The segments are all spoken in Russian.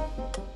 Thank you.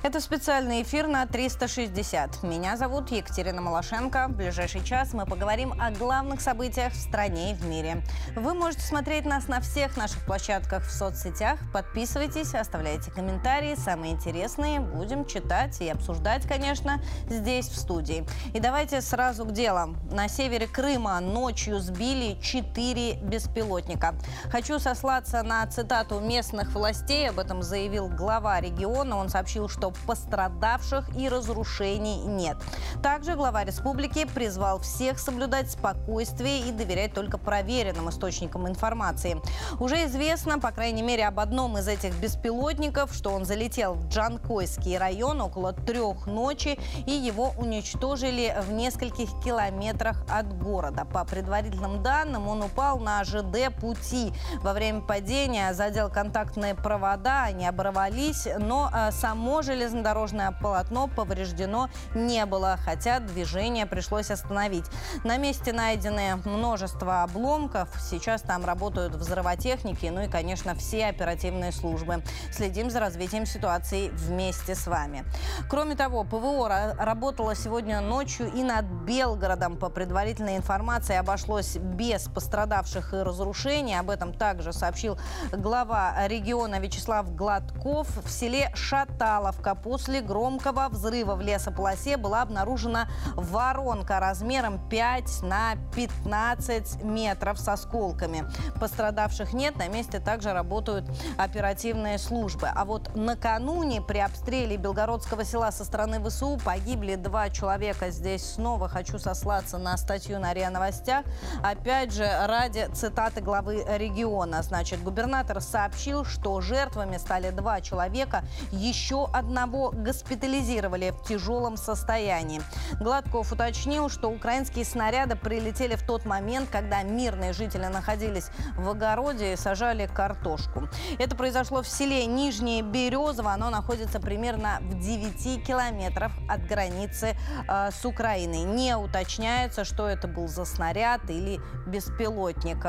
Это специальный эфир на 360. Меня зовут Екатерина Малашенко. В ближайший час мы поговорим о главных событиях в стране и в мире. Вы можете смотреть нас на всех наших площадках в соцсетях. Подписывайтесь, оставляйте комментарии. Самые интересные будем читать и обсуждать, конечно, здесь, в студии. И давайте сразу к делам. На севере Крыма ночью сбили 4 беспилотника. Хочу сослаться на цитату местных властей. Об этом заявил глава региона. Он сообщил, что пострадавших и разрушений нет. Также глава республики призвал всех соблюдать спокойствие и доверять только проверенным источникам информации. Уже известно, по крайней мере, об одном из этих беспилотников, что он залетел в Джанкойский район около трех ночи и его уничтожили в нескольких километрах от города. По предварительным данным, он упал на ЖД пути. Во время падения задел контактные провода, они оборвались, но э, само железо железнодорожное полотно повреждено не было, хотя движение пришлось остановить. На месте найдены множество обломков. Сейчас там работают взрывотехники, ну и, конечно, все оперативные службы. Следим за развитием ситуации вместе с вами. Кроме того, ПВО работало сегодня ночью и над Белгородом. По предварительной информации обошлось без пострадавших и разрушений. Об этом также сообщил глава региона Вячеслав Гладков. В селе Шаталовка после громкого взрыва в лесополосе была обнаружена воронка размером 5 на 15 метров с осколками. Пострадавших нет, на месте также работают оперативные службы. А вот накануне при обстреле Белгородского села со стороны ВСУ погибли два человека. Здесь снова хочу сослаться на статью на РИА Новостях. Опять же, ради цитаты главы региона. Значит, губернатор сообщил, что жертвами стали два человека. Еще одного одного госпитализировали в тяжелом состоянии. Гладков уточнил, что украинские снаряды прилетели в тот момент, когда мирные жители находились в огороде и сажали картошку. Это произошло в селе Нижнее Березово. Оно находится примерно в 9 километрах от границы э, с Украиной. Не уточняется, что это был за снаряд или беспилотник.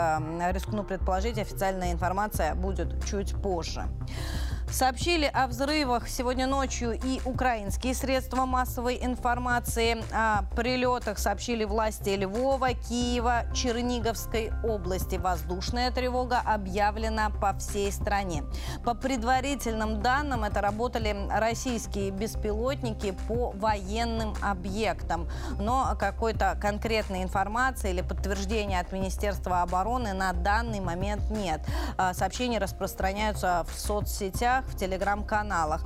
Рискну предположить, официальная информация будет чуть позже. Сообщили о взрывах сегодня ночью и украинские средства массовой информации. О прилетах сообщили власти Львова, Киева, Черниговской области. Воздушная тревога объявлена по всей стране. По предварительным данным, это работали российские беспилотники по военным объектам. Но какой-то конкретной информации или подтверждения от Министерства обороны на данный момент нет. А, сообщения распространяются в соцсетях соцсетях, в телеграм-каналах.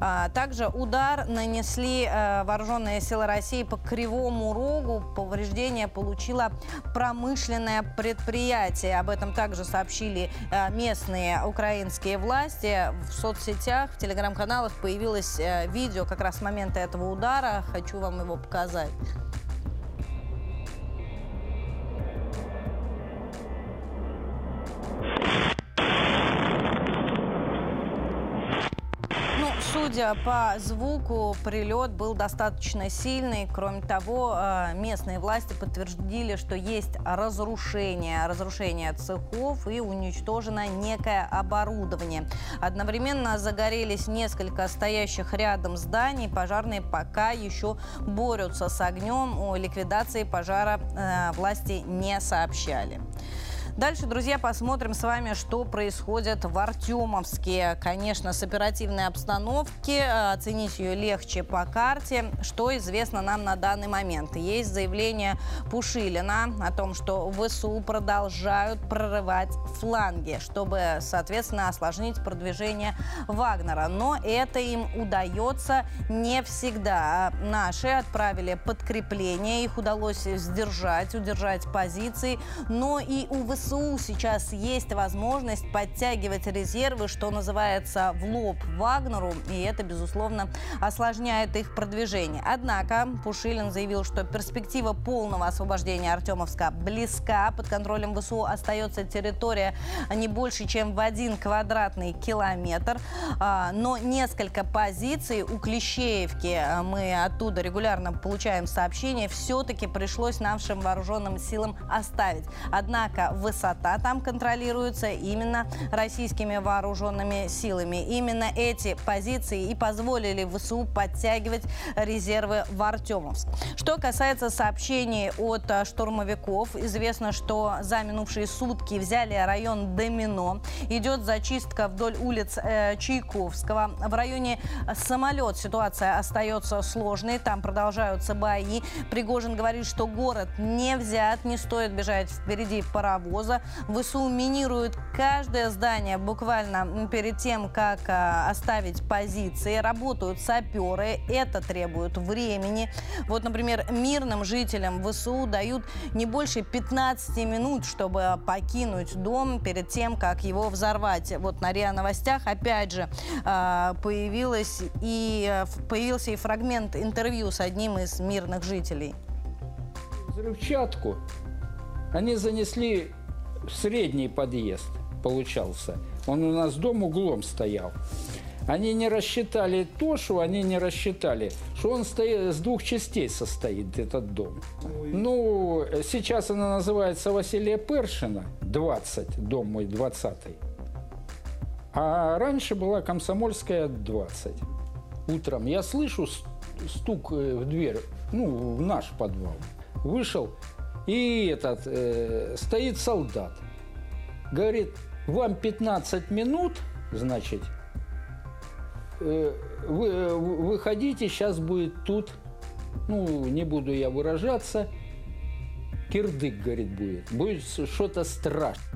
А, также удар нанесли э, вооруженные силы России по Кривому Рогу. Повреждение получило промышленное предприятие. Об этом также сообщили э, местные украинские власти. В соцсетях, в телеграм-каналах появилось э, видео как раз с момента этого удара. Хочу вам его показать. Судя по звуку, прилет был достаточно сильный. Кроме того, э, местные власти подтвердили, что есть разрушение, разрушение цехов и уничтожено некое оборудование. Одновременно загорелись несколько стоящих рядом зданий. Пожарные пока еще борются с огнем. О ликвидации пожара э, власти не сообщали. Дальше, друзья, посмотрим с вами, что происходит в Артемовске. Конечно, с оперативной обстановки. Э, оценить ее легче по карте. Что известно нам на данный момент? Есть заявление Пушилина о том, что ВСУ продолжают прорывать фланги, чтобы, соответственно, осложнить продвижение Вагнера. Но это им удается не всегда. Наши отправили подкрепление, их удалось сдержать, удержать позиции. Но и у ВСУ ВСУ сейчас есть возможность подтягивать резервы, что называется, в лоб Вагнеру, и это, безусловно, осложняет их продвижение. Однако Пушилин заявил, что перспектива полного освобождения Артемовска близка. Под контролем ВСУ остается территория не больше, чем в один квадратный километр. А, но несколько позиций у Клещеевки, мы оттуда регулярно получаем сообщения, все-таки пришлось нашим вооруженным силам оставить. Однако в высота там контролируется именно российскими вооруженными силами. Именно эти позиции и позволили ВСУ подтягивать резервы в Артемовск. Что касается сообщений от э, штурмовиков, известно, что за минувшие сутки взяли район Домино. Идет зачистка вдоль улиц э, Чайковского. В районе самолет ситуация остается сложной. Там продолжаются бои. Пригожин говорит, что город не взят, не стоит бежать впереди паровоза. ВСУ минируют каждое здание буквально перед тем, как э, оставить позиции. Работают саперы. Это требует времени. Вот, например, мирным жителям ВСУ дают не больше 15 минут, чтобы покинуть дом перед тем, как его взорвать. Вот на РИА Новостях опять же э, появилось и, э, появился и фрагмент интервью с одним из мирных жителей. Взрывчатку они занесли средний подъезд, получался. Он у нас дом углом стоял. Они не рассчитали то, что они не рассчитали, что он стоит, с двух частей состоит, этот дом. Ой. Ну, сейчас она называется Василия Першина, 20, дом мой 20 А раньше была Комсомольская 20. Утром я слышу стук э, в дверь, ну, в наш подвал. Вышел, и этот, э, стоит солдат. Говорит, вам 15 минут, значит, Э, вы, э, выходите, сейчас будет тут, ну, не буду я выражаться, кирдык, говорит, будет. Будет что-то страшное.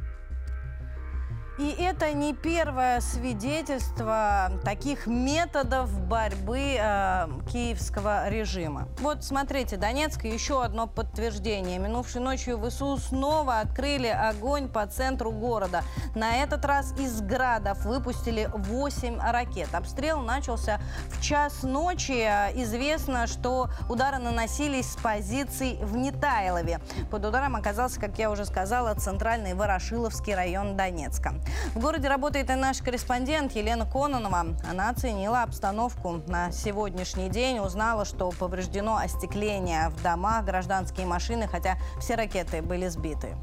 И это не первое свидетельство таких методов борьбы э, киевского режима. Вот смотрите, Донецк еще одно подтверждение. Минувшей ночью ВСУ снова открыли огонь по центру города. На этот раз из градов выпустили 8 ракет. Обстрел начался в час ночи. Известно, что удары наносились с позиций в Нетайлове. Под ударом оказался, как я уже сказала, центральный Ворошиловский район Донецка. В городе работает и наш корреспондент Елена Кононова. Она оценила обстановку на сегодняшний день, узнала, что повреждено остекление в домах, гражданские машины, хотя все ракеты были сбиты.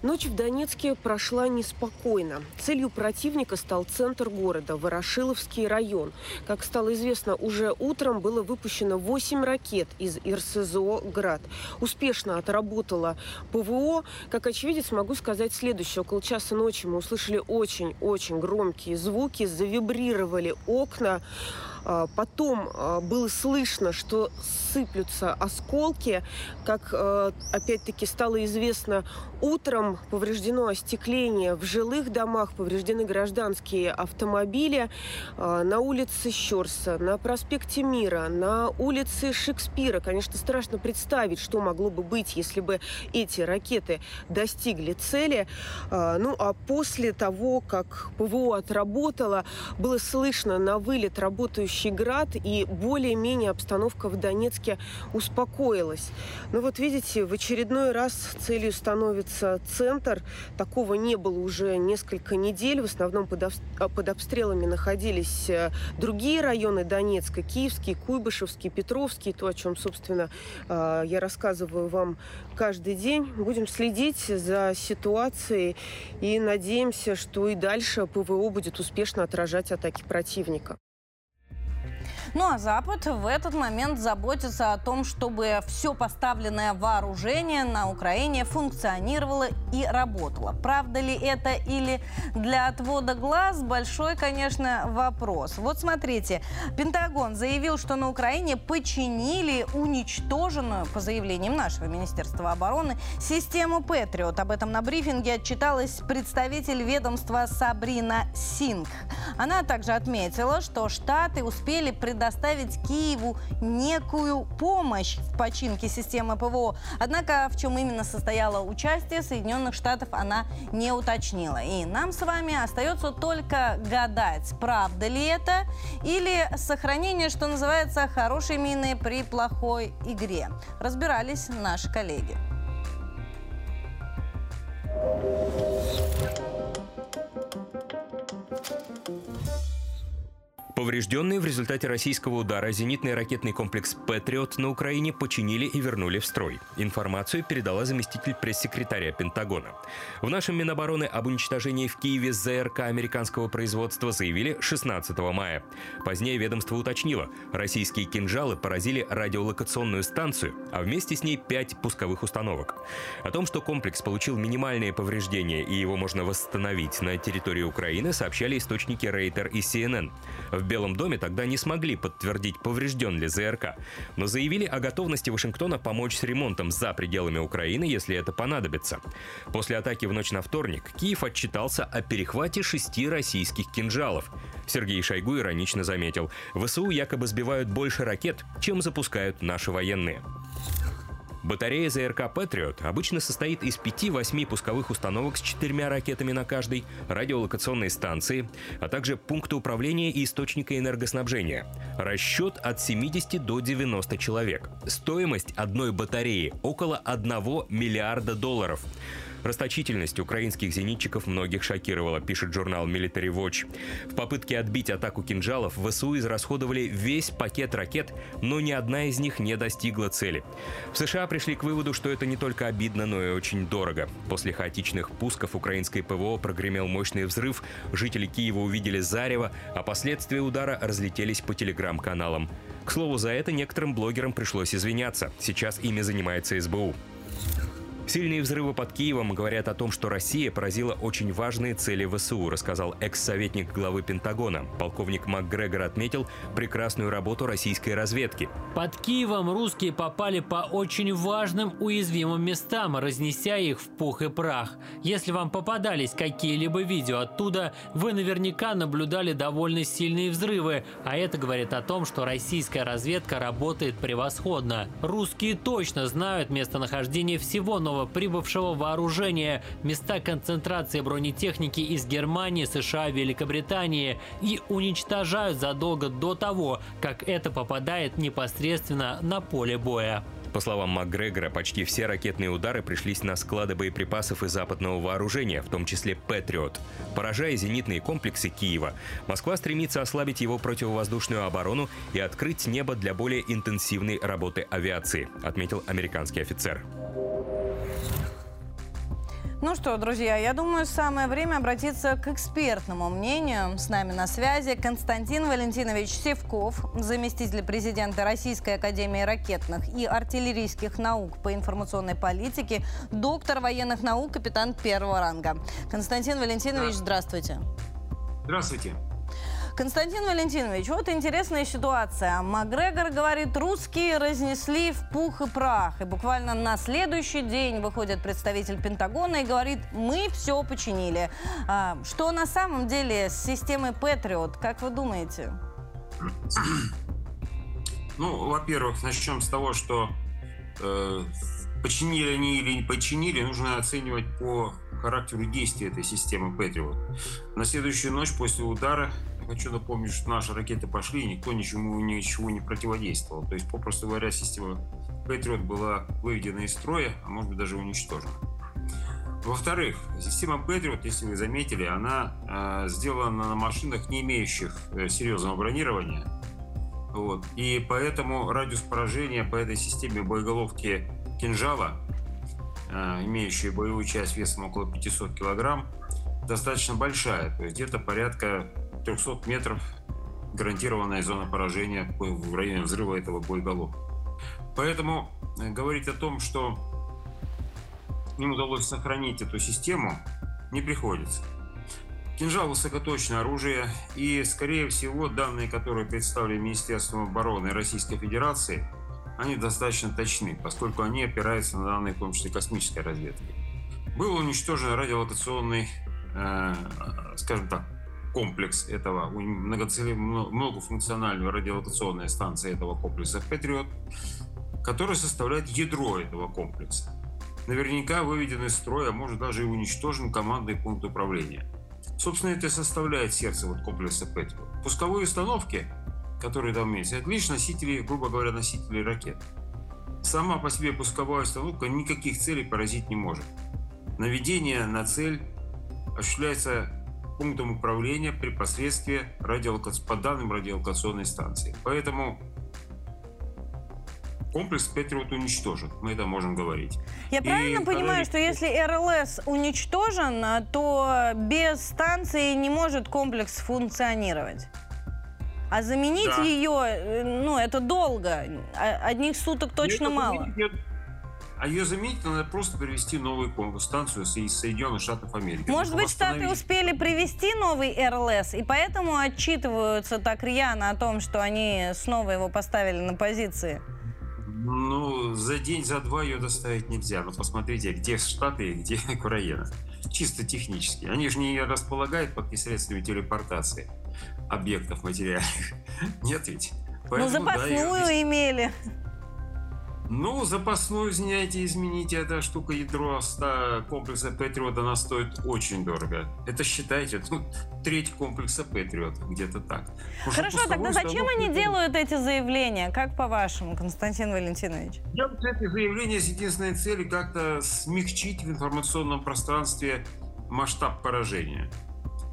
Ночь в Донецке прошла неспокойно. Целью противника стал центр города, Ворошиловский район. Как стало известно, уже утром было выпущено 8 ракет из РСЗО «Град». Успешно отработала ПВО. Как очевидец могу сказать следующее. Около часа ночи мы услышали очень-очень громкие звуки, завибрировали окна. А, потом а, было слышно, что сыплются осколки. Как а, опять-таки стало известно, утром повреждено остекление в жилых домах, повреждены гражданские автомобили на улице Щерса, на проспекте Мира, на улице Шекспира. Конечно, страшно представить, что могло бы быть, если бы эти ракеты достигли цели. Ну, а после того, как ПВО отработало, было слышно на вылет работающих следующий град, и более-менее обстановка в Донецке успокоилась. Но вот видите, в очередной раз целью становится центр. Такого не было уже несколько недель. В основном под, под обстрелами находились э, другие районы Донецка. Киевский, Куйбышевский, Петровский. То, о чем, собственно, э, я рассказываю вам каждый день. Будем следить за ситуацией и надеемся, что и дальше ПВО будет успешно отражать атаки противника. Ну а Запад в этот момент заботится о том, чтобы все поставленное вооружение на Украине функционировало и работало. Правда ли это или для отвода глаз? Большой, конечно, вопрос. Вот смотрите, Пентагон заявил, что на Украине починили уничтоженную, по заявлениям нашего Министерства обороны, систему Патриот. Об этом на брифинге отчиталась представитель ведомства Сабрина Синг. Она также отметила, что Штаты успели предоставить предоставить Киеву некую помощь в починке системы ПВО. Однако в чем именно состояло участие Соединенных Штатов, она не уточнила. И нам с вами остается только гадать, правда ли это или сохранение, что называется, хорошей мины при плохой игре. Разбирались наши коллеги. Поврежденные в результате российского удара зенитный ракетный комплекс «Патриот» на Украине починили и вернули в строй. Информацию передала заместитель пресс-секретаря Пентагона. В нашем Минобороны об уничтожении в Киеве ЗРК американского производства заявили 16 мая. Позднее ведомство уточнило, российские кинжалы поразили радиолокационную станцию, а вместе с ней пять пусковых установок. О том, что комплекс получил минимальные повреждения и его можно восстановить на территории Украины, сообщали источники Рейтер и CNN. В Белом доме тогда не смогли подтвердить, поврежден ли ЗРК, но заявили о готовности Вашингтона помочь с ремонтом за пределами Украины, если это понадобится. После атаки в ночь на вторник Киев отчитался о перехвате шести российских кинжалов. Сергей Шойгу иронично заметил, ВСУ якобы сбивают больше ракет, чем запускают наши военные. Батарея ЗРК «Патриот» обычно состоит из 5-8 пусковых установок с четырьмя ракетами на каждой, радиолокационной станции, а также пункта управления и источника энергоснабжения. Расчет от 70 до 90 человек. Стоимость одной батареи – около 1 миллиарда долларов. Расточительность украинских зенитчиков многих шокировала, пишет журнал Military Watch. В попытке отбить атаку кинжалов ВСУ израсходовали весь пакет ракет, но ни одна из них не достигла цели. В США пришли к выводу, что это не только обидно, но и очень дорого. После хаотичных пусков украинской ПВО прогремел мощный взрыв, жители Киева увидели зарево, а последствия удара разлетелись по телеграм-каналам. К слову, за это некоторым блогерам пришлось извиняться. Сейчас ими занимается СБУ. Сильные взрывы под Киевом говорят о том, что Россия поразила очень важные цели ВСУ, рассказал экс-советник главы Пентагона. Полковник МакГрегор отметил прекрасную работу российской разведки. Под Киевом русские попали по очень важным уязвимым местам, разнеся их в пух и прах. Если вам попадались какие-либо видео оттуда, вы наверняка наблюдали довольно сильные взрывы, а это говорит о том, что российская разведка работает превосходно. Русские точно знают местонахождение всего нового прибывшего вооружения, места концентрации бронетехники из Германии, США, Великобритании и уничтожают задолго до того, как это попадает непосредственно на поле боя. По словам МакГрегора, почти все ракетные удары пришлись на склады боеприпасов и западного вооружения, в том числе «Патриот». Поражая зенитные комплексы Киева, Москва стремится ослабить его противовоздушную оборону и открыть небо для более интенсивной работы авиации, отметил американский офицер. Ну что, друзья, я думаю, самое время обратиться к экспертному мнению. С нами на связи Константин Валентинович Севков, заместитель президента Российской Академии ракетных и артиллерийских наук по информационной политике, доктор военных наук, капитан первого ранга. Константин Валентинович, здравствуйте. Здравствуйте. Константин Валентинович, вот интересная ситуация. Макгрегор говорит, русские разнесли в пух и прах. И буквально на следующий день выходит представитель Пентагона и говорит, мы все починили. А, что на самом деле с системой Патриот, как вы думаете? Ну, во-первых, начнем с того, что э, починили они или не починили, нужно оценивать по характеру действия этой системы Патриот. На следующую ночь после удара хочу напомнить, что наши ракеты пошли, и никто ничему ничего не противодействовал. То есть, попросту говоря, система Patriot была выведена из строя, а может быть даже уничтожена. Во-вторых, система Patriot, если вы заметили, она э, сделана на машинах, не имеющих э, серьезного бронирования. Вот. И поэтому радиус поражения по этой системе боеголовки кинжала, э, имеющей боевую часть весом около 500 килограмм, достаточно большая. То есть где-то порядка 300 метров гарантированная зона поражения в районе взрыва этого боеголовки. Поэтому э, говорить о том, что им удалось сохранить эту систему, не приходится. Кинжал – высокоточное оружие, и, скорее всего, данные, которые представили Министерством обороны Российской Федерации, они достаточно точны, поскольку они опираются на данные, в том числе космической разведки. Был уничтожен радиолокационный, э, скажем так, комплекс этого, многофункциональная радиолокационная станция этого комплекса «Патриот», которая составляет ядро этого комплекса. Наверняка выведен из строя, а может даже и уничтожен командный пункт управления. Собственно, это составляет сердце вот комплекса «Патриот». Пусковые установки, которые там имеются, это лишь носители, грубо говоря, носители ракет. Сама по себе пусковая установка никаких целей поразить не может. Наведение на цель осуществляется пунктом управления при посредстве радиолокаци... по данным радиолокационной станции. Поэтому комплекс Патриот уничтожен. Мы это можем говорить. Я И правильно понимаю, речь- что если РЛС уничтожен, то без станции не может комплекс функционировать? А заменить Да. ее, э, ну, это долго. Одних суток точно Ее мало. нет. А ее заменить надо просто привести новую ком- станцию из Соединенных Штатов Америки. Может быть, Штаты успели привести новый РЛС, и поэтому отчитываются так рьяно о том, что они снова его поставили на позиции. Ну, за день, за два ее доставить нельзя. Но посмотрите, где Штаты и где Украина. Чисто технически. Они же не располагают под средствами телепортации объектов материальных. Нет ведь? ну, Поэтому, да, её запасную имели. Ну, запасную, извиняйте, изменить эта штука ядро 100 комплекса Патриот, она стоит очень дорого. Это считайте, ну, треть комплекса Патриот, где-то так. Что Хорошо, тогда зачем станок они делают эти заявления? Как по-вашему, Константин Валентинович? Делают эти заявления с единственной целью как-то смягчить в информационном пространстве масштаб поражения.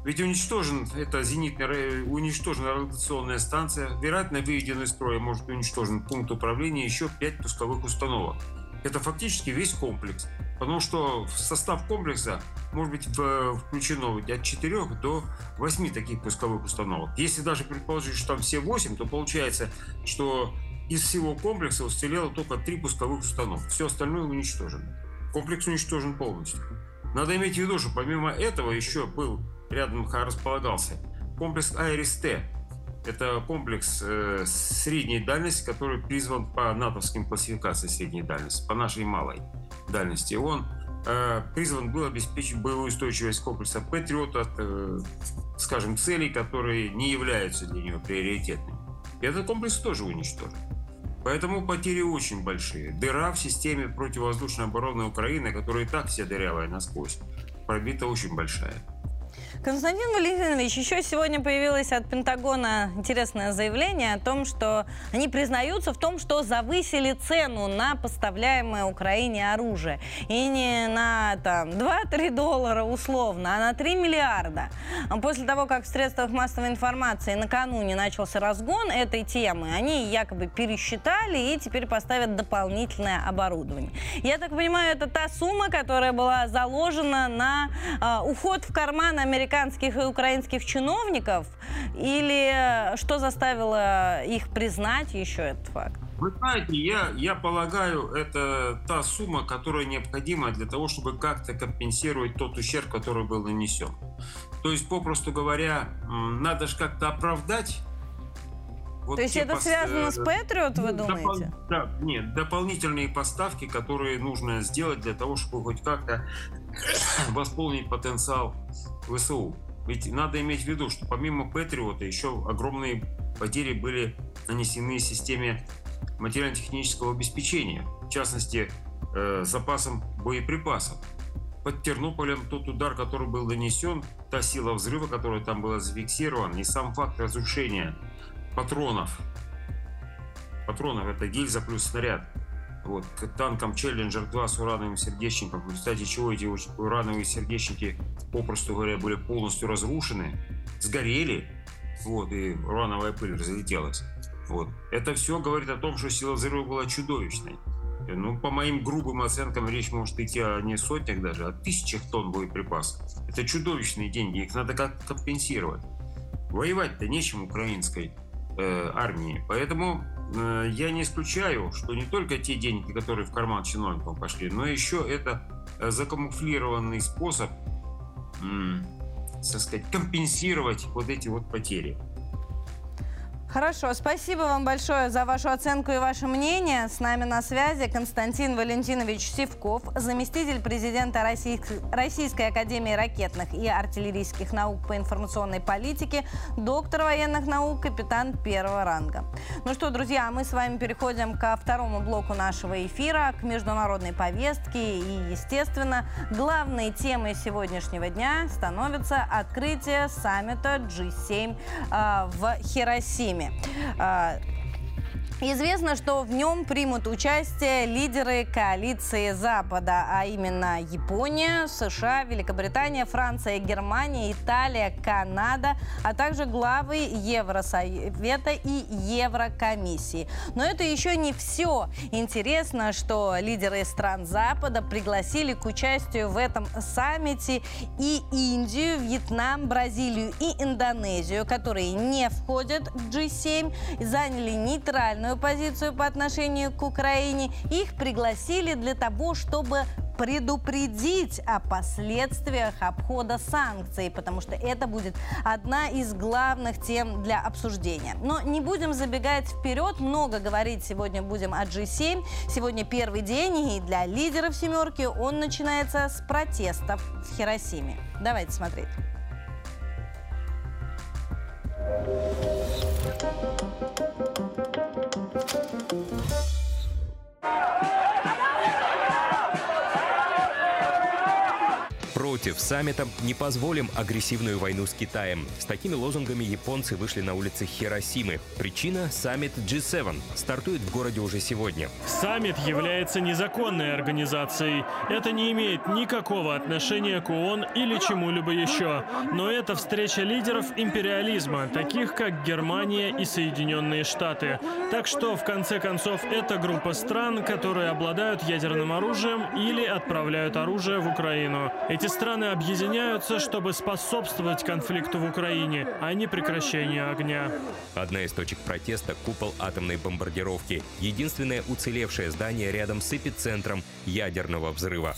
Ведь уничтожен это зенитная, уничтожена радиационная станция, вероятно, выведен из строя, может уничтожен пункт управления, еще пять пусковых установок. Это фактически весь комплекс. Потому что в состав комплекса может быть в- включено от 4 до 8 таких пусковых установок. Если даже предположить, что там все 8, то получается, что из всего комплекса уцелело только 3 пусковых установки. Все остальное уничтожено. Комплекс уничтожен полностью. Надо иметь в виду, что помимо этого еще был рядом располагался комплекс Айрис-Т. Это комплекс э, средней дальности, который призван по натовским классификациям средней дальности, по нашей малой дальности. Он э, призван был обеспечить боевую устойчивость комплекса Патриот от, э, скажем, целей, которые не являются для него приоритетными. И этот комплекс тоже уничтожен. Поэтому потери очень большие. Дыра в системе противовоздушной обороны Украины, которая и так вся дырявая насквозь, пробита очень большая. Константин Валентинович, еще сегодня появилось от Пентагона интересное заявление о том, что они признаются в том, что завысили цену на поставляемое Украине оружие. И не на там, 2-3 доллара условно, а на 3 миллиарда. После того, как в средствах массовой информации накануне начался разгон этой темы, они якобы пересчитали и теперь поставят дополнительное оборудование. Я так понимаю, это та сумма, которая была заложена на а, уход в карман американских и украинских чиновников? Или э, что заставило их признать еще этот факт? Вы знаете, я, я полагаю, это та сумма, которая необходима для того, чтобы как-то компенсировать тот ущерб, который был нанесен. То есть, попросту говоря, надо же как-то оправдать. вот То есть это пос- связано э, с Патриот, вы ну, допол- думаете? Да, нет, дополнительные поставки, которые нужно сделать для того, чтобы хоть как-то восполнить потенциал ВСУ. Ведь надо иметь в виду, что помимо Патриота еще огромные потери были нанесены системе материально-технического обеспечения, в частности, э, запасом боеприпасов. Под Тернополем тот удар, который был нанесен, та сила взрыва, которая там была зафиксирована, и сам факт разрушения патронов. Патронов это гильза плюс снаряд. Вот, к танкам Челленджер 2 с урановым сердечником, в результате чего эти урановые сердечники, попросту говоря, были полностью разрушены, сгорели, вот, и урановая пыль разлетелась. Вот. Это все говорит о том, что сила взрыва была чудовищной. Э, Ну, по моим грубым оценкам, речь может идти о не сотнях даже, а тысячах тонн боеприпасов. Это чудовищные деньги, их надо как-то компенсировать. Воевать-то нечем украинской э, армии. Поэтому я не исключаю, что не только те деньги, которые в карман чиновникам пошли, но еще это э, закамуфлированный способ, так сказать, компенсировать вот эти вот потери. Хорошо, спасибо вам большое за вашу оценку и ваше мнение. С нами на связи Константин Валентинович Сивков, заместитель президента Российской, Российской Академии ракетных и артиллерийских наук по информационной политике, доктор военных наук, капитан первого ранга. Ну что, друзья, мы с вами переходим ко второму блоку нашего эфира, к международной повестке. И, естественно, главной темой сегодняшнего дня становится открытие саммита G7 а, в Хиросиме. А, Известно, что в нем примут участие лидеры коалиции Запада, а именно Япония, США, Великобритания, Франция, Германия, Италия, Канада, а также главы Евросовета и Еврокомиссии. Но это еще не все. Интересно, что лидеры стран Запада пригласили к участию в этом саммите и Индию, Вьетнам, Бразилию и Индонезию, которые не входят в G7, заняли нейтральную нейтральную позицию по отношению к Украине. Их пригласили для того, чтобы предупредить о последствиях обхода санкций, потому что это будет одна из главных тем для обсуждения. Но не будем забегать вперед, много говорить сегодня будем о G7. Сегодня первый день, и для лидеров «семерки» он начинается с протестов в Хиросиме. Давайте смотреть. Против саммита не позволим агрессивную войну с Китаем. С такими лозунгами японцы вышли на улицы Хиросимы. Причина – саммит G7. Стартует в городе уже сегодня. Саммит является незаконной организацией. Это не имеет никакого отношения к ООН или чему-либо еще. Но это встреча лидеров империализма, таких как Германия и Соединенные Штаты. Так что, в конце концов, это группа стран, которые обладают ядерным оружием или отправляют оружие в Украину. Эти страны Страны объединяются, чтобы способствовать конфликту в Украине, а не прекращению огня. Одна из точек протеста – купол атомной бомбардировки. Единственное уцелевшее здание рядом с эпицентром ядерного взрыва.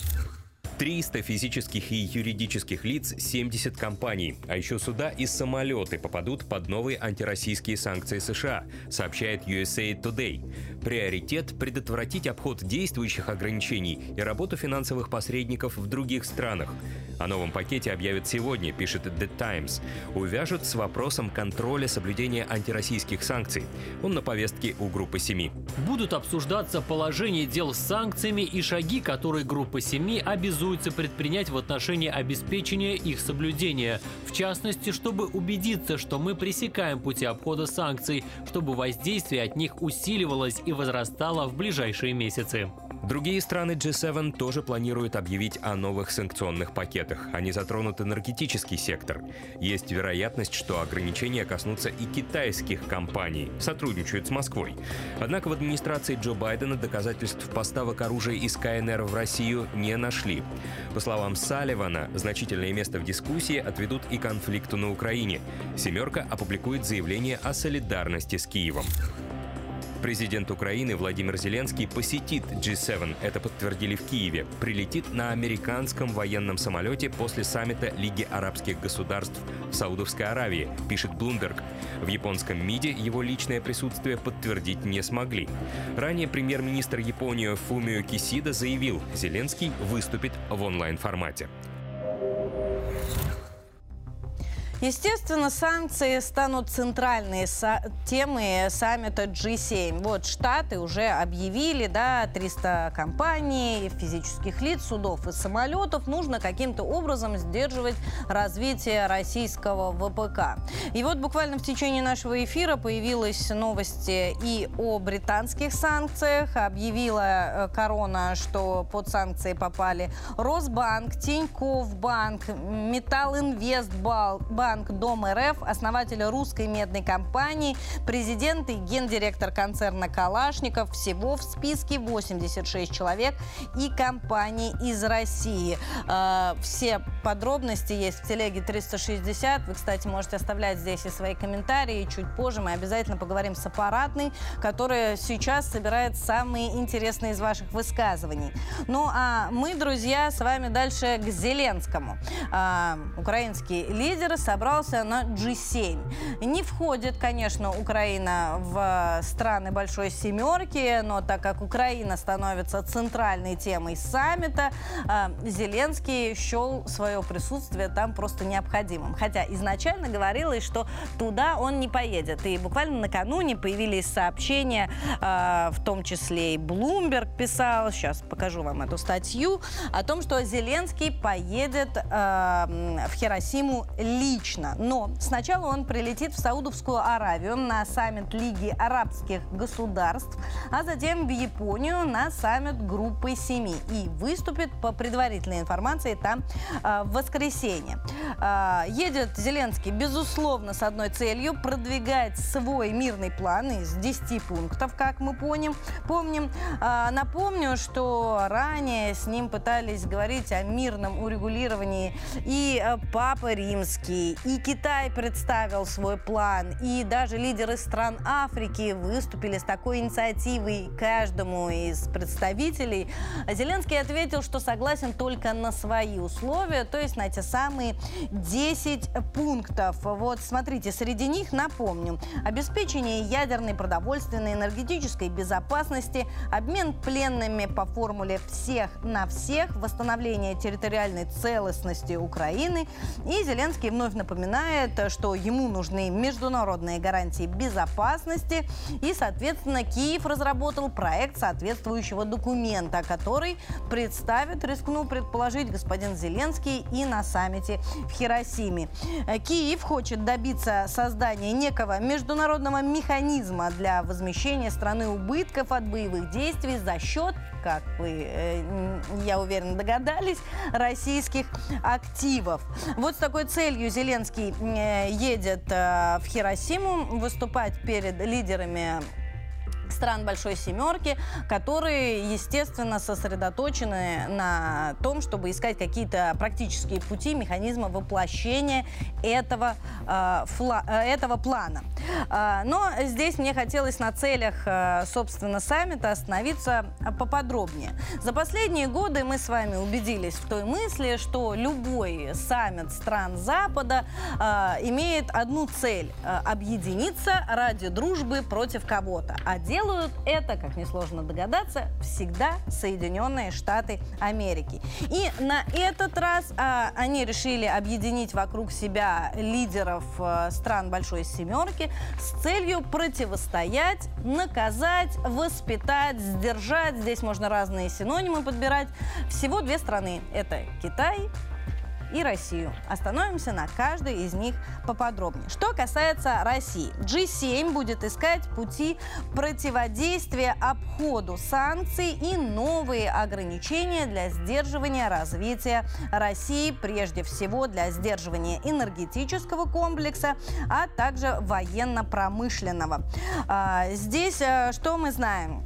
300 физических и юридических лиц, 70 компаний. А еще суда и самолеты попадут под новые антироссийские санкции США, сообщает USA Today. Приоритет – предотвратить обход действующих ограничений и работу финансовых посредников в других странах. О новом пакете объявят сегодня, пишет The Times. Увяжут с вопросом контроля соблюдения антироссийских санкций. Он на повестке у группы семи. Будут обсуждаться положение дел с санкциями и шаги, которые группа семи обязует обязуется предпринять в отношении обеспечения их соблюдения. В частности, чтобы убедиться, что мы пресекаем пути обхода санкций, чтобы воздействие от них усиливалось и возрастало в ближайшие месяцы. Другие страны G7 тоже планируют объявить о новых санкционных пакетах. Они затронут энергетический сектор. Есть вероятность, что ограничения коснутся и китайских компаний, сотрудничают с Москвой. Однако в администрации Джо Байдена доказательств поставок оружия из КНР в Россию не нашли. По словам Салливана, значительное место в дискуссии отведут и конфликту на Украине. «семерка» опубликует заявление о солидарности с Киевом. Президент Украины Владимир Зеленский посетит G7, это подтвердили в Киеве. Прилетит на американском военном самолете после саммита Лиги арабских государств в Саудовской Аравии, пишет Bloomberg. В японском МИДе его личное присутствие подтвердить не смогли. Ранее премьер-министр Японии Фумио Кисида заявил, Зеленский выступит в онлайн-формате. Естественно, санкции станут центральной са- темой саммита G7. Вот Штаты уже объявили, да, 300 компаний, физических лиц, судов и самолетов нужно каким-то образом сдерживать развитие российского ВПК. И вот буквально в течение нашего эфира появилась новости и о британских санкциях. Объявила э, Корона, что под санкции попали Росбанк, Тинькофф банк, Металл Инвест банк, Дом РФ, основатель русской медной компании, президент и гендиректор концерна «Калашников». Всего в списке 86 человек и компаний из России. Э, все подробности есть в телеге 360. Вы, кстати, можете оставлять здесь и свои комментарии. Чуть позже мы обязательно поговорим с аппаратной, которая сейчас собирает самые интересные из ваших высказываний. Ну а мы, друзья, с вами дальше к Зеленскому. Э, украинские лидеры собрались собрался на G7. Не входит, конечно, Украина в страны Большой Семерки, но так как Украина становится центральной темой саммита, а, Зеленский счел свое присутствие там просто необходимым. Хотя изначально говорилось, что туда он не поедет. И буквально накануне появились сообщения, а, в том числе и Bloomberg писал, сейчас покажу вам эту статью, о том, что Зеленский поедет в Хиросиму лично лично. Но сначала он прилетит в Саудовскую Аравию на саммит Лиги арабских государств, а затем в Японию на саммит Группы Семи и выступит по предварительной информации там э, в воскресенье. Э, едет Зеленский, безусловно, с одной целью – продвигать свой мирный план из 10 пунктов, как мы помним. помним. Э, напомню, что ранее с ним пытались говорить о мирном урегулировании и э, Папа Римский, и Китай представил свой план, и даже лидеры стран Африки выступили с такой инициативой каждому из представителей. Зеленский ответил, что согласен только на свои условия, то есть на те самые 10 пунктов. Вот смотрите, среди них, напомню, обеспечение ядерной, продовольственной, энергетической безопасности, обмен пленными по формуле всех на всех, восстановление территориальной целостности Украины. И Зеленский вновь напоминает, что ему нужны международные гарантии безопасности. И, соответственно, Киев разработал проект соответствующего документа, который представит, рискну предположить, господин Зеленский и на саммите в Хиросиме. Киев хочет добиться создания некого международного механизма для возмещения страны убытков от боевых действий за счет как вы, э, я уверена, догадались, российских активов. Вот с такой целью Зеленский э, едет э, в Хиросиму выступать перед лидерами стран Большой Семерки, которые, естественно, сосредоточены на том, чтобы искать какие-то практические пути, механизмы воплощения этого, э, фла, э, этого плана. Э, но здесь мне хотелось на целях, э, собственно, саммита остановиться поподробнее. За последние годы мы с вами убедились в той мысли, что любой саммит стран Запада э, имеет одну цель э, – объединиться ради дружбы против кого-то. А делают это, как несложно догадаться, всегда Соединенные Штаты Америки. И на этот раз а, они решили объединить вокруг себя лидеров а, стран Большой Семерки с целью противостоять, наказать, воспитать, сдержать. Здесь можно разные синонимы подбирать. Всего две страны. Это Китай и Россию. Остановимся на каждой из них поподробнее. Что касается России, G7 будет искать пути противодействия обходу санкций и новые ограничения для сдерживания развития России, прежде всего для сдерживания энергетического комплекса, а также военно-промышленного. А, здесь э, что мы знаем?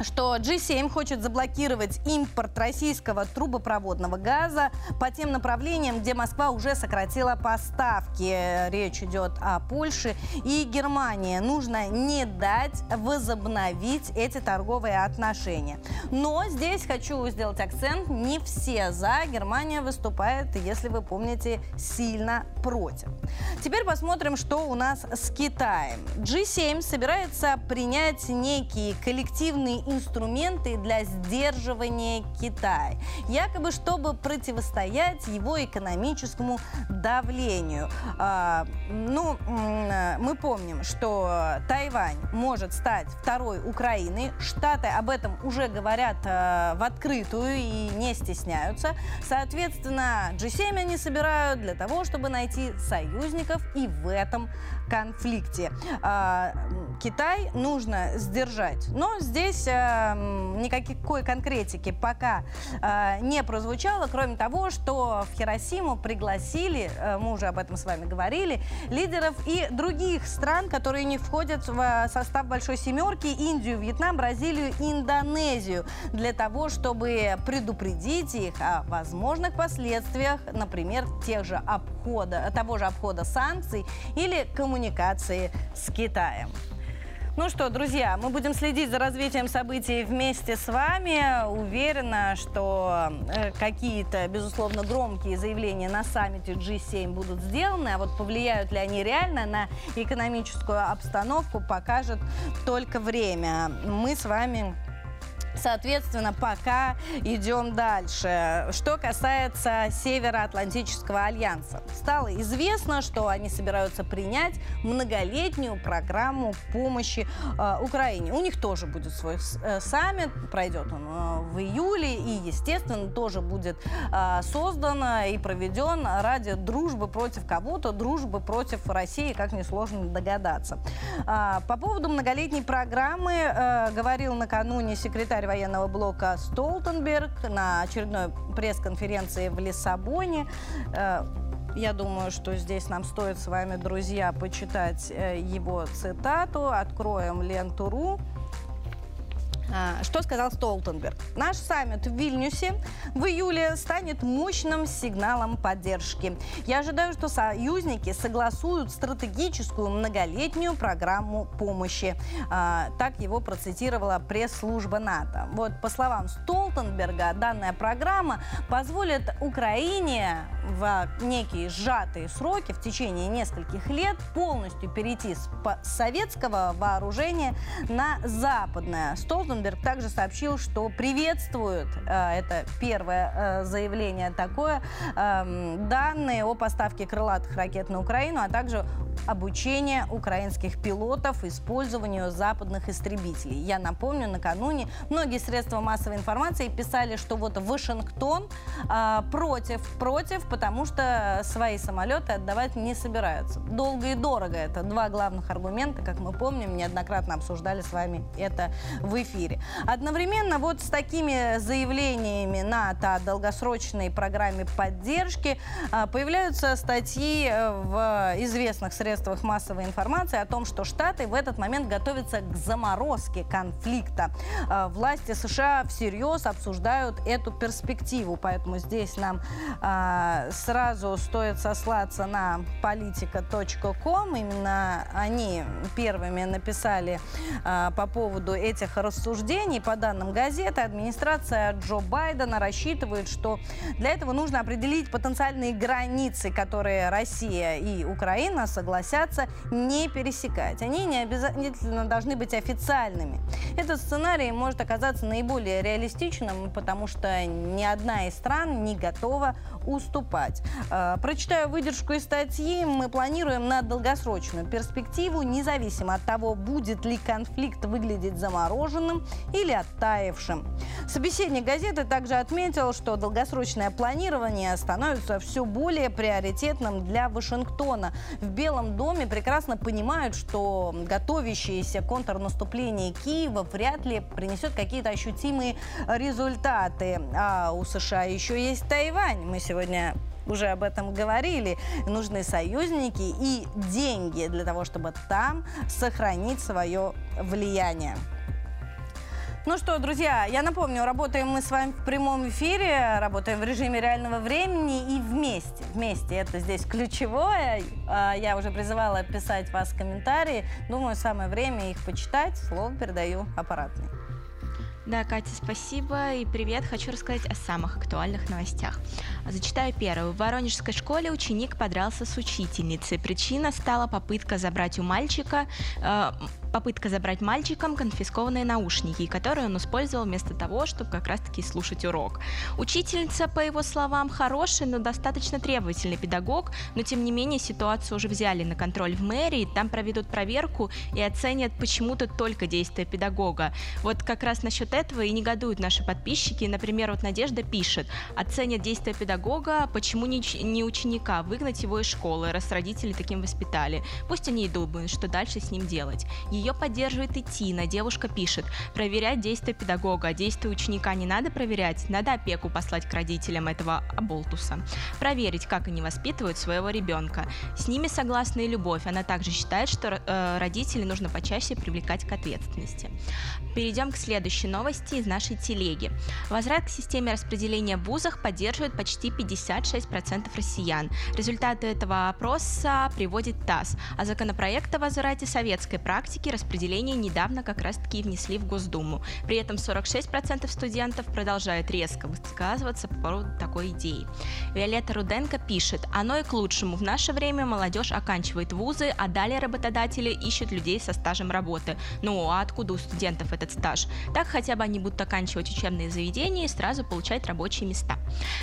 Что G7 хочет заблокировать импорт российского трубопроводного газа по тем направлениям, где Москва уже сократила поставки. Речь идет о Польше и Германии. Нужно не дать возобновить эти торговые отношения. Но здесь хочу сделать акцент, не все за. Германия выступает, если вы помните, сильно против. Теперь посмотрим, что у нас с Китаем. G7 собирается принять некие коллективные инструменты для сдерживания Китая, якобы чтобы противостоять его экономическому давлению. А, ну, мы помним, что Тайвань может стать второй Украиной. Штаты об этом уже говорят а, в открытую и не стесняются. Соответственно, G7 они собирают для того, чтобы найти союзников и в этом конфликте. А, Китай нужно сдержать. Но здесь э, никакой конкретики пока э, не прозвучало, кроме того, что в Хиросиму пригласили, э, мы уже об этом с вами говорили, лидеров и других стран, которые не входят в состав Большой Семерки, Индию, Вьетнам, Бразилию, Индонезию, для того, чтобы предупредить их о возможных последствиях, например, тех же обхода, того же обхода санкций или коммуникации с Китаем. Ну что, друзья, мы будем следить за развитием событий вместе с вами. Уверена, что э, какие-то, безусловно, громкие заявления на саммите G7 будут сделаны, а вот повлияют ли они реально на экономическую обстановку, покажет только время. Мы с вами Соответственно, пока идем дальше. Что касается Североатлантического альянса. Стало известно, что они собираются принять многолетнюю программу помощи э, Украине. У них тоже будет свой э, саммит, пройдет он э, в июле, и, естественно, тоже будет э, создан и проведен ради дружбы против кого-то, дружбы против России, как несложно догадаться. Э, по поводу многолетней программы э, говорил накануне секретарь секретарь военного блока Столтенберг на очередной пресс-конференции в Лиссабоне. Э, я думаю, что здесь нам стоит с вами, друзья, почитать э, его цитату. Откроем ленту.ру. А, что сказал Столтенберг? Наш саммит в Вильнюсе в июле станет мощным сигналом поддержки. Я ожидаю, что союзники согласуют стратегическую многолетнюю программу помощи. А, так его процитировала пресс-служба НАТО. Вот по словам Столтенберга, данная программа позволит Украине в некие сжатые сроки в течение нескольких лет полностью перейти с советского вооружения на западное. Столтенберг также сообщил, что приветствует, э, это первое э, заявление такое, эм, данные о поставке крылатых ракет на Украину, а также обучение украинских пилотов использованию западных истребителей. Я напомню, накануне многие средства массовой информации писали, что вот Вашингтон э, против, против, потому что свои самолеты отдавать не собираются. Долго и дорого. Это два главных аргумента, как мы помним, неоднократно обсуждали с вами это в эфире. Одновременно вот с такими заявлениями НАТО о долгосрочной программе поддержки э, появляются статьи э, в известных средствах средствах массовой информации о том, что Штаты в этот момент готовятся к заморозке конфликта. А, власти США всерьез обсуждают эту перспективу, поэтому здесь нам а, сразу стоит сослаться на политика.ком. Именно они первыми написали а, по поводу этих рассуждений. По данным газеты, администрация Джо Байдена рассчитывает, что для этого нужно определить потенциальные границы, которые Россия и Украина согласятся не пересекать. Они не обязательно должны быть официальными. Этот сценарий может оказаться наиболее реалистичным, потому что ни одна из стран не готова уступать. Э, прочитаю выдержку из статьи. Мы планируем на долгосрочную перспективу, независимо от того, будет ли конфликт выглядеть замороженным или оттаившим. Собеседник газеты также отметил, что долгосрочное планирование становится все более приоритетным для Вашингтона. В Белом доме прекрасно понимают, что готовящееся контрнаступление Киева вряд ли принесет какие-то ощутимые результаты. А у США еще есть Тайвань. Мы сегодня уже об этом говорили, нужны союзники и деньги для того, чтобы там сохранить свое влияние. Ну что, друзья, я напомню, работаем мы с вами в прямом эфире, работаем в режиме реального времени и вместе. Вместе, это здесь ключевое. А, я уже призывала писать вас комментарии. Думаю, самое время их почитать. Слово передаю аппаратный. Да, Катя, спасибо и привет. Хочу рассказать о самых актуальных новостях. Зачитаю первую. В Воронежской школе ученик подрался с учительницей. Причина стала попытка забрать у мальчика э, попытка забрать мальчикам конфискованные наушники, которые он использовал вместо того, чтобы как раз-таки слушать урок. Учительница, по его словам, хороший, но достаточно требовательный педагог, но тем не менее ситуацию уже взяли на контроль в мэрии, там проведут проверку и оценят почему-то только действия педагога. Вот как раз насчет этого и негодуют наши подписчики. Например, вот Надежда пишет, оценят действия педагога, почему не ученика, выгнать его из школы, раз родители таким воспитали. Пусть они и думают, что дальше с ним делать. Ее поддерживает и Тина. Девушка пишет, проверять действия педагога, действия ученика не надо проверять, надо опеку послать к родителям этого оболтуса. Проверить, как они воспитывают своего ребенка. С ними согласна и любовь. Она также считает, что э, родителей нужно почаще привлекать к ответственности. Перейдем к следующей новости из нашей телеги. Возврат к системе распределения в вузах поддерживает почти 56% россиян. Результаты этого опроса приводит ТАСС, а законопроект о возврате советской практики распределение недавно как раз-таки внесли в Госдуму. При этом 46% студентов продолжают резко высказываться по поводу такой идеи. Виолетта Руденко пишет, оно и к лучшему. В наше время молодежь оканчивает вузы, а далее работодатели ищут людей со стажем работы. Ну, а откуда у студентов этот стаж? Так хотя бы они будут оканчивать учебные заведения и сразу получать рабочие места.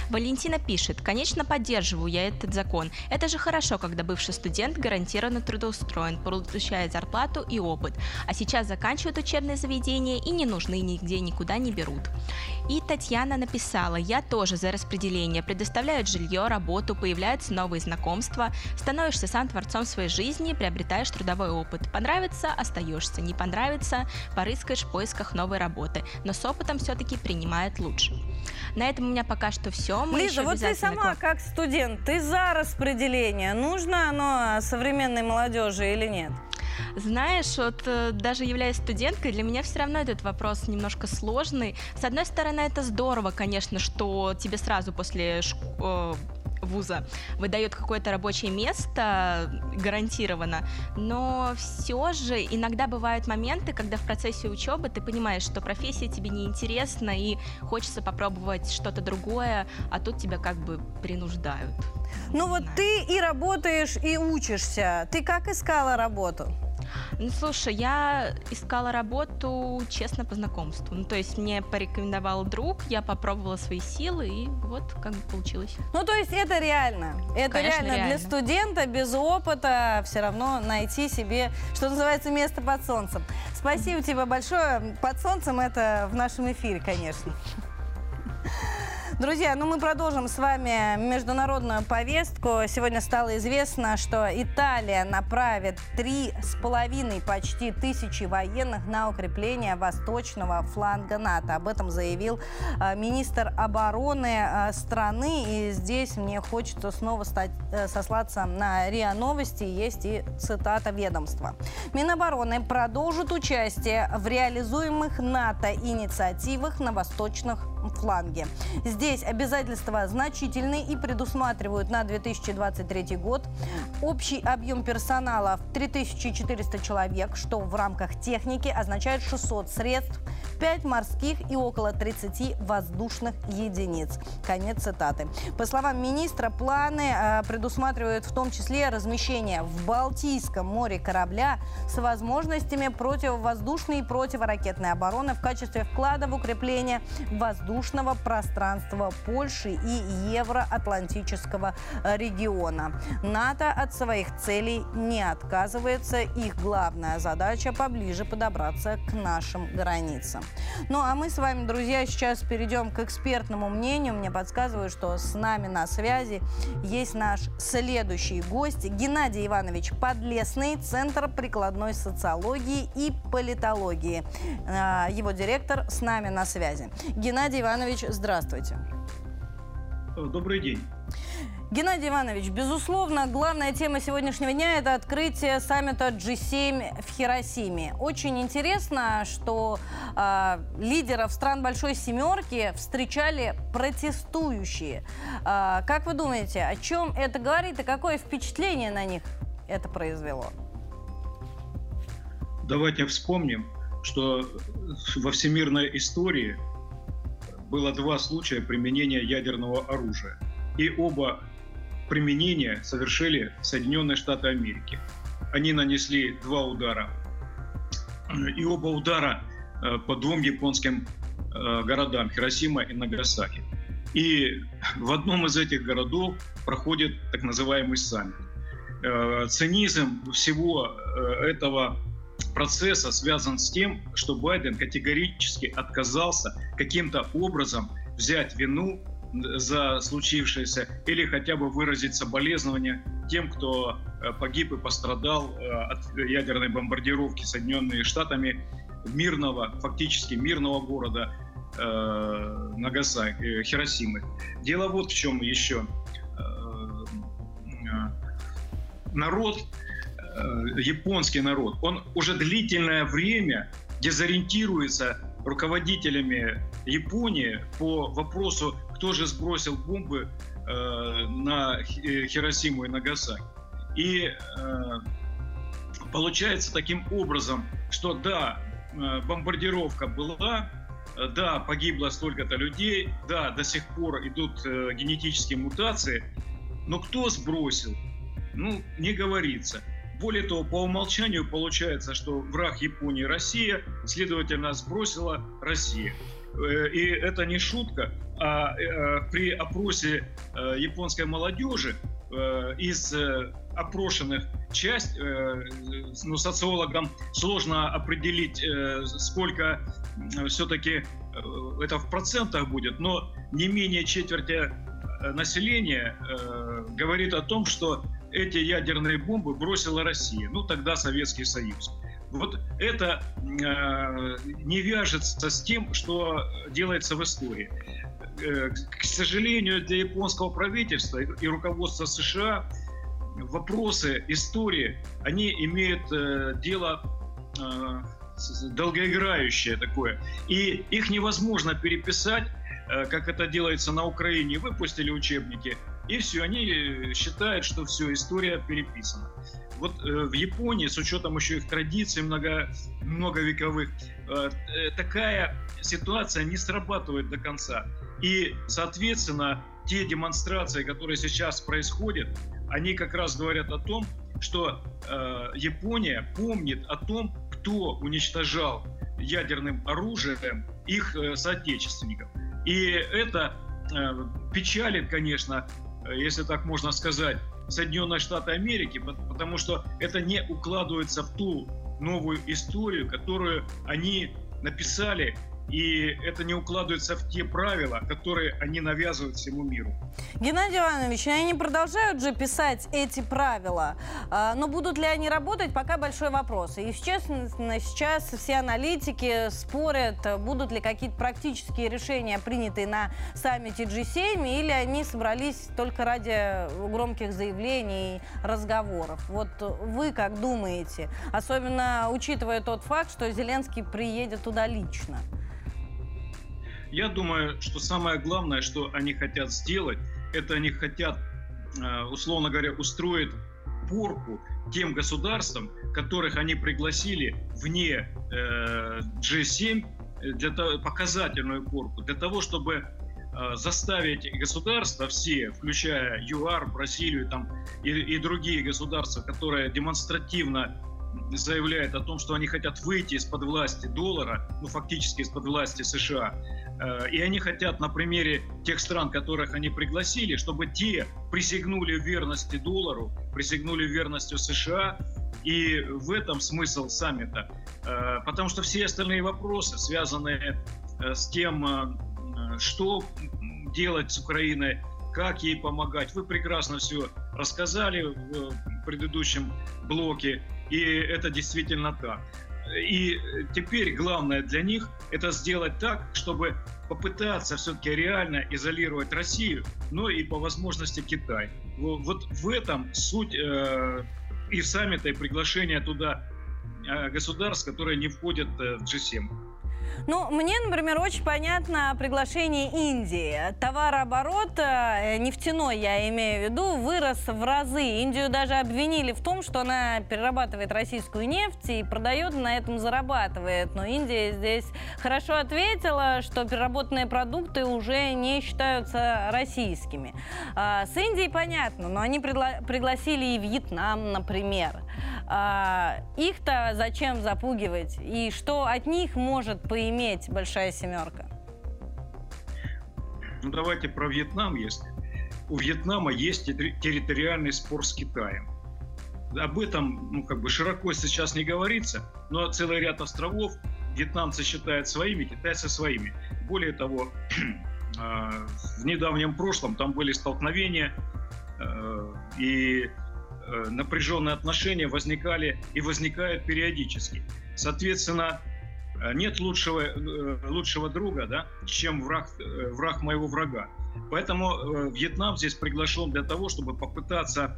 Валентина пишет, конечно, поддерживаю я этот закон. Это же хорошо, когда бывший студент гарантированно трудоустроен, получает зарплату и опыт. А сейчас заканчивают учебное заведение и не нужны нигде, никуда не берут. И Татьяна написала, я тоже за распределение, предоставляют жилье, работу, появляются новые знакомства, становишься сам творцом своей жизни, приобретаешь трудовой опыт. Понравится – остаешься, не понравится – порыскаешь в поисках новой работы, но с опытом все-таки принимает лучше. На этом у меня пока что все. Мы Лиза, вот ты сама как студент, ты за распределение. Нужно оно современной молодежи или нет? Знаешь, вот э, даже являясь студенткой, для меня все равно этот вопрос немножко сложный. С одной стороны, это здорово, конечно, что тебе сразу после школы вуза выдает какое-то рабочее место гарантированно, но все же иногда бывают моменты, когда в процессе учебы ты понимаешь, что профессия тебе не интересна и хочется попробовать что-то другое, а тут тебя как бы принуждают. Ну вот ты и работаешь, и учишься. Ты как искала работу? Ну, слушай, я искала работу, честно, по знакомству. Ну, то есть мне порекомендовал друг, я попробовала свои силы, и вот как бы получилось. Ну, то есть это реально. Это Конечно, реально, реально для студента без опыта все равно найти себе, что называется, место под солнцем. Спасибо тебе большое. Под солнцем это в нашем эфире, конечно. Друзья, ну мы продолжим с вами международную повестку. Сегодня стало известно, что Италия направит три с половиной почти тысячи военных на укрепление восточного фланга НАТО. Об этом заявил э, министр обороны э, страны. И здесь мне хочется снова стать, э, сослаться на РИА Новости. Есть и цитата ведомства. Минобороны продолжит участие в реализуемых НАТО инициативах на восточных фланге. Здесь обязательства значительные и предусматривают на 2023 год общий объем персонала в 3400 человек, что в рамках техники означает 600 средств 5 морских и около 30 воздушных единиц. Конец цитаты. По словам министра, планы э, предусматривают в том числе размещение в Балтийском море корабля с возможностями противовоздушной и противоракетной обороны в качестве вклада в укрепление воздушного пространства Польши и Евроатлантического региона. НАТО от своих целей не отказывается. Их главная задача поближе подобраться к нашим границам. Ну, а мы с вами, друзья, сейчас перейдем к экспертному мнению. Мне подсказывают, что с нами на связи есть наш следующий гость Геннадий Иванович Подлесный, Центр прикладной социологии и политологии. А, его директор с нами на связи. Геннадий Иванович, здравствуйте. Добрый день. Геннадий Иванович, безусловно, главная тема сегодняшнего дня – это открытие саммита G7 в Хиросиме. Очень интересно, что э, лидеров стран Большой Семерки встречали протестующие. Э, как вы думаете, о чем это говорит и какое впечатление на них это произвело? Давайте вспомним, что во всемирной истории было два случая применения ядерного оружия. И оба применения совершили Соединенные Штаты Америки. Они нанесли два удара. И оба удара э, по двум японским э, городам Хиросима и Нагасаки. И в одном из этих городов проходит так называемый саммит. Э, цинизм всего этого процесса связан с тем, что Байден категорически отказался каким-то образом взять вину за случившееся или хотя бы выразить соболезнования тем, кто э, погиб и пострадал э, от ядерной бомбардировки Соединенными Штатами мирного, фактически мирного города э, Нагасаки, э, Хиросимы. Дело вот в чем еще. народ, японский народ, он уже длительное время дезориентируется руководителями Японии по вопросу кто же сбросил бомбы э, на э, Хиросиму и Нагасаки. И э, Получается таким образом, что да, э, бомбардировка была, э, да, погибло столько-то людей, да, до сих пор идут э, генетические мутации, но кто сбросил? Ну, не говорится. Более того, по умолчанию получается, что враг Японии Россия, следовательно, сбросила Россия. И это не шутка, а при опросе японской молодежи из опрошенных часть, э, ну, социологам сложно определить, э, сколько э, все-таки это в процентах будет, но не менее четверти населения говорит о том, что эти ядерные бомбы бросила Россия, ну тогда Советский Союз. Вот это не вяжется с тем, что делается в истории. К сожалению, для японского правительства и руководства США вопросы истории, они имеют э, дело э, долгоиграющее такое. И их невозможно переписать, э, как это делается на Украине. Выпустили учебники, и все, они считают, что все, история переписана. Вот э, в Японии, с учетом еще их традиций много, многовековых, э, э, такая ситуация не срабатывает до конца. И, соответственно, те демонстрации, которые сейчас происходят, они как раз говорят о том, что э, Япония помнит о том, кто уничтожал ядерным оружием их э, соотечественников. И это э, печалит, конечно, э, если так можно сказать, Соединенные Штаты Америки, потому что это не укладывается в ту новую историю, которую они написали и это не укладывается в те правила, которые они навязывают всему миру. Геннадий Иванович, они продолжают же писать эти правила, а, но будут ли они работать, пока большой вопрос. И сейчас, сейчас все аналитики спорят, будут ли какие-то практические решения приняты на саммите G7, или они собрались только ради громких заявлений разговоров. Вот вы как думаете, особенно учитывая тот факт, что Зеленский приедет туда лично? Я думаю, что самое главное, что они хотят сделать, это они хотят, э, условно говоря, устроить порку тем государствам, которых они пригласили вне э, G7 для того, показательную порку, для того, чтобы э, заставить государства все, включая ЮАР, Бразилию там, и, и другие государства, которые демонстративно заявляют о том, что они хотят выйти из-под власти доллара, ну фактически из-под власти США, Э, и они хотят на примере тех стран, которых они пригласили, чтобы те присягнули верности доллару, присягнули в верности США. И в этом смысл саммита. Э, потому что все остальные вопросы, связанные э, с тем, что делать с Украиной, как ей помогать, вы прекрасно все рассказали в предыдущем блоке. И это действительно так. И теперь главное для них это сделать так, чтобы попытаться все-таки реально изолировать Россию, но и по возможности Китай. Вот в этом суть э, и саммита, и приглашения туда э, государств, которые не входят э, в G7. Ну, мне, например, очень понятно приглашение Индии. Товарооборот э, нефтяной, я имею в виду, вырос в разы. Индию даже обвинили в том, что она перерабатывает российскую нефть и продает, на этом зарабатывает. Но Индия здесь хорошо ответила, что переработанные продукты уже не считаются российскими. А, с Индией понятно, но они пригла пригласили и Вьетнам, например. А, их-то зачем запугивать? И что от них может поиметь большая семерка? Ну давайте про Вьетнам, если. У Вьетнама есть территориальный спор с Китаем. Об этом ну, как бы широко сейчас не говорится, но целый ряд островов вьетнамцы считают своими, китайцы своими. Более того, а, в недавнем прошлом там были столкновения, а, и Э, напряженные отношения возникали и возникают периодически. Соответственно, э, нет лучшего, э, лучшего друга, да, чем враг, враг моего врага. Поэтому Вьетнам здесь приглашен для того, чтобы попытаться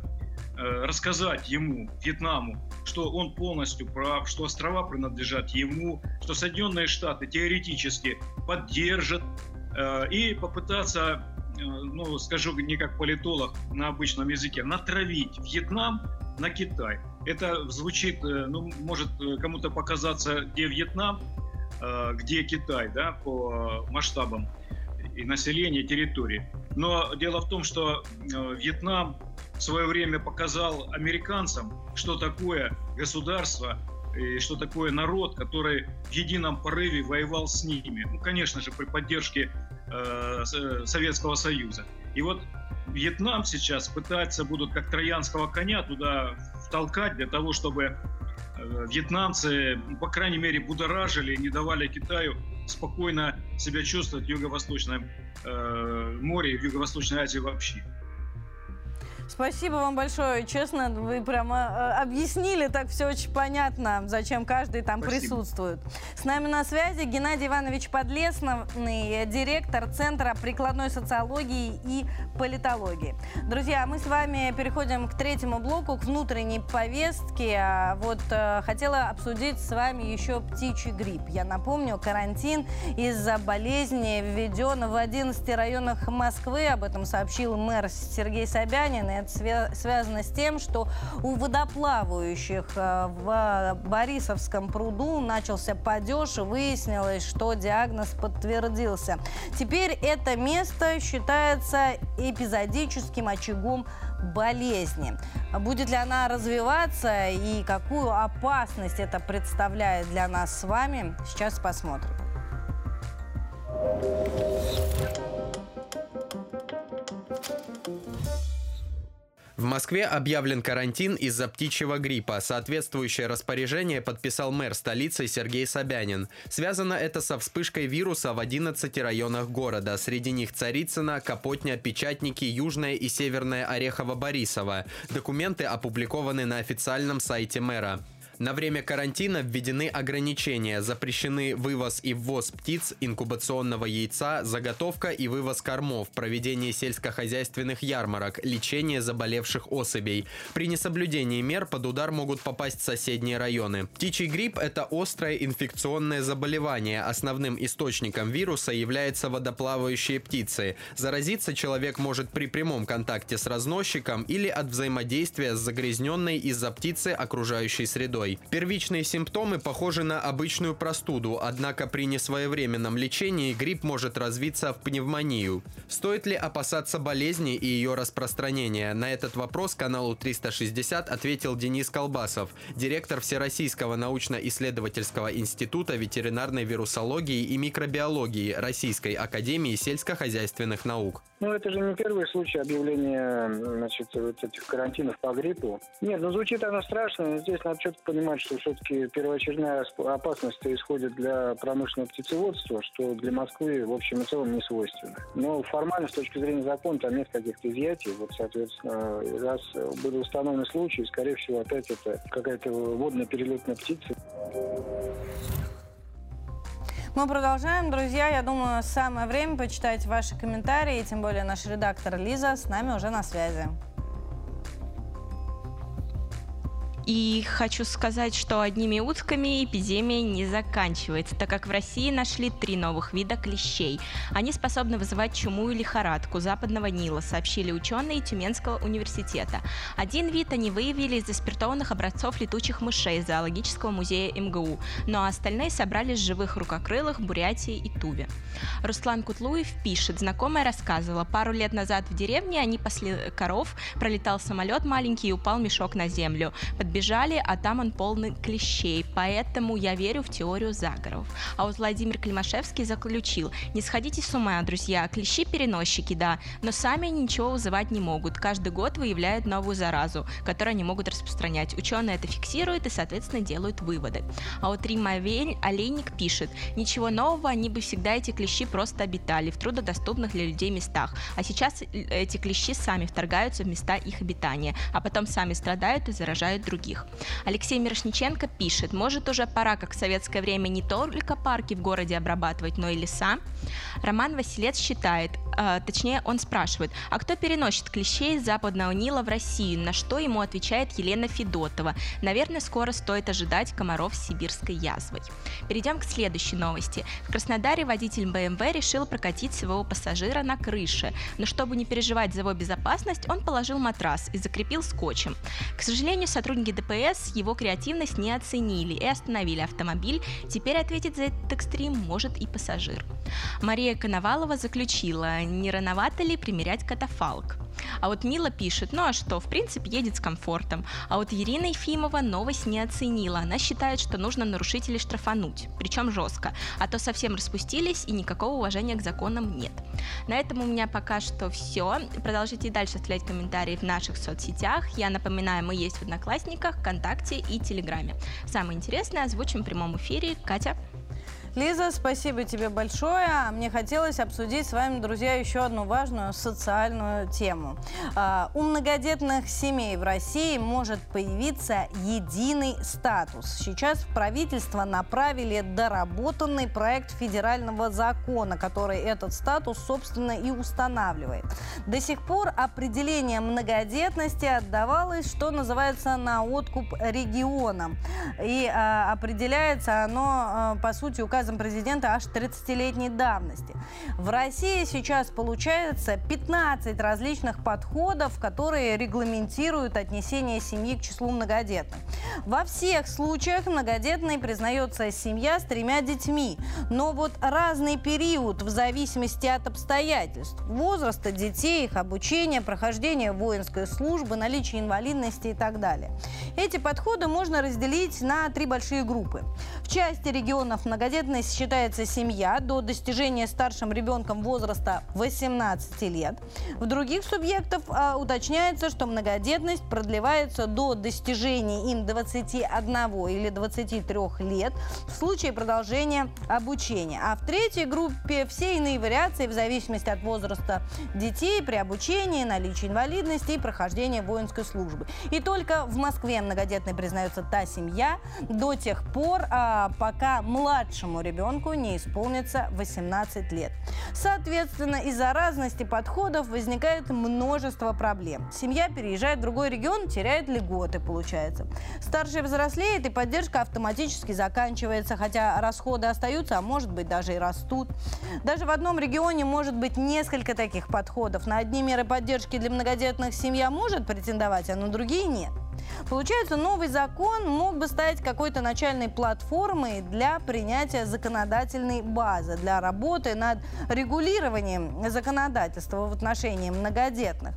рассказать ему, Вьетнаму, что он полностью прав, что острова принадлежат ему, что Соединенные Штаты теоретически поддержат, и попытаться Э, ну, скажу не как политолог на обычном языке, натравить Вьетнам на Китай. Это звучит, э, ну, может э, кому-то показаться, где Вьетнам, э, где Китай, да, по масштабам и населения, и территории. Но дело в том, что Вьетнам в свое время показал американцам, что такое государство и что такое народ, который в едином порыве воевал с ними. Ну, конечно же, при поддержке Советского Союза. И вот Вьетнам сейчас пытается будут как троянского коня туда втолкать для того, чтобы э, вьетнамцы, по крайней мере, будоражили, не давали Китаю спокойно себя чувствовать в Юго-Восточном э, море, в Юго-Восточной Азии вообще. Спасибо вам большое. Честно, вы прямо э, объяснили так все очень понятно, зачем каждый там Спасибо. присутствует. С нами на связи Геннадий Иванович Подлесный, директор Центра прикладной социологии и политологии. Друзья, мы с вами переходим к третьему блоку, к внутренней повестке. А вот э, хотела обсудить с вами еще птичий грипп. Я напомню, карантин из-за болезни введен в 11 районах Москвы. Об этом сообщил мэр Сергей Собянин это связано с тем, что у водоплавающих э, в Борисовском пруду начался падеж, и выяснилось, что диагноз подтвердился. Теперь это место считается эпизодическим очагом болезни. Будет ли она развиваться и какую опасность это представляет для нас с вами, сейчас посмотрим. В Москве объявлен карантин из-за птичьего гриппа. Соответствующее распоряжение подписал мэр столицы Сергей Собянин. Связано это со вспышкой вируса в 11 районах города. Среди них Царицына, Капотня, Печатники, Южная и Северная Орехово-Борисово. Документы опубликованы на официальном сайте мэра. На время карантина введены ограничения. Запрещены вывоз и ввоз птиц, инкубационного яйца, заготовка и вывоз кормов, проведение сельскохозяйственных ярмарок, лечение заболевших особей. При несоблюдении мер под удар могут попасть соседние районы. Птичий грипп – это острое инфекционное заболевание. Основным источником вируса являются водоплавающие птицы. Заразиться человек может при прямом контакте с разносчиком или от взаимодействия с загрязненной из-за птицы окружающей средой водой. Первичные симптомы похожи на обычную простуду, однако при несвоевременном лечении грипп может развиться в пневмонию. Стоит ли опасаться болезни и ее распространения? На этот вопрос каналу 360 ответил Денис Колбасов, директор Всероссийского научно-исследовательского института ветеринарной вирусологии и микробиологии Российской академии сельскохозяйственных наук. Ну, это же не первый случай объявления значит, вот этих карантинов по гриппу. Нет, ну звучит оно страшно, но здесь надо четко понимать, что все-таки первоочередная опасность исходит для промышленного птицеводства, что для Москвы в общем и целом не свойственно. Но формально, с точки зрения закона, там нет каких-то изъятий. Вот, соответственно, раз был установлен случай, скорее всего, опять это какая-то водная перелетная птица. Мы продолжаем, друзья. Я думаю, самое время почитать ваши комментарии. Тем более наш редактор Лиза с нами уже на связи. И хочу сказать, что одними утками эпидемия не заканчивается, так как в России нашли три новых вида клещей. Они способны вызывать чуму и лихорадку западного Нила, сообщили ученые Тюменского университета. Один вид они выявили из заспиртованных образцов летучих мышей зоологического музея МГУ, но остальные собрали с живых рукокрылых Бурятии и Туве. Руслан Кутлуев пишет, знакомая рассказывала, пару лет назад в деревне они пасли коров, пролетал самолет маленький и упал мешок на землю. Под Бежали, а там он полный клещей, поэтому я верю в теорию заговоров. А вот Владимир Климашевский заключил, не сходите с ума, друзья, клещи-переносчики, да, но сами ничего вызывать не могут. Каждый год выявляют новую заразу, которую они могут распространять. Ученые это фиксируют и, соответственно, делают выводы. А вот Рима Олейник пишет, ничего нового, они бы всегда эти клещи просто обитали в трудодоступных для людей местах. А сейчас эти клещи сами вторгаются в места их обитания, а потом сами страдают и заражают других других. Алексей Мирошниченко пишет, может уже пора, как в советское время, не только парки в городе обрабатывать, но и леса. Роман Василец считает, э, точнее он спрашивает, а кто переносит клещей из Западного Нила в Россию, на что ему отвечает Елена Федотова. Наверное, скоро стоит ожидать комаров с сибирской язвой. Перейдем к следующей новости. В Краснодаре водитель BMW решил прокатить своего пассажира на крыше, но чтобы не переживать за его безопасность, он положил матрас и закрепил скотчем. К сожалению, сотрудники ДПС его креативность не оценили и остановили автомобиль. Теперь ответить за этот экстрим может и пассажир. Мария Коновалова заключила, не рановато ли примерять катафалк. А вот Мила пишет, ну а что, в принципе, едет с комфортом. А вот Ирина Ефимова новость не оценила. Она считает, что нужно нарушителей штрафануть, причем жестко. А то совсем распустились и никакого уважения к законам нет. На этом у меня пока что все. Продолжите и дальше оставлять комментарии в наших соцсетях. Я напоминаю, мы есть в Одноклассниках, ВКонтакте и Телеграме. Самое интересное озвучим в прямом эфире. Катя. Лиза, спасибо тебе большое. Мне хотелось обсудить с вами, друзья, еще одну важную социальную тему. А, у многодетных семей в России может появиться единый статус. Сейчас в правительство направили доработанный проект федерального закона, который этот статус, собственно, и устанавливает. До сих пор определение многодетности отдавалось, что называется, на откуп регионам. И а, определяется оно, а, по сути, указывается указом президента аж 30-летней давности. В России сейчас получается 15 различных подходов, которые регламентируют отнесение семьи к числу многодетных. Во всех случаях многодетной признается семья с тремя детьми, но вот разный период в зависимости от обстоятельств, возраста детей, их обучения, прохождения воинской службы, наличия инвалидности и так далее. Эти подходы можно разделить на три большие группы. В части регионов многодетной многодетность считается семья до достижения старшим ребенком возраста 18 лет. В других субъектов а, уточняется, что многодетность продлевается до достижения им 21 или 23 лет в случае продолжения обучения. А в третьей группе все иные вариации в зависимости от возраста детей при обучении, наличии инвалидности и прохождении воинской службы. И только в Москве многодетной признается та семья до тех пор, а, пока младшему ребенку не исполнится 18 лет. Соответственно, из-за разности подходов возникает множество проблем. Семья переезжает в другой регион, теряет льготы, получается. Старший взрослеет, и поддержка автоматически заканчивается, хотя расходы остаются, а может быть даже и растут. Даже в одном регионе может быть несколько таких подходов. На одни меры поддержки для многодетных семья может претендовать, а на другие нет. Получается, новый закон мог бы стать какой-то начальной платформой для принятия законодательной базы, для работы над регулированием законодательства в отношении многодетных.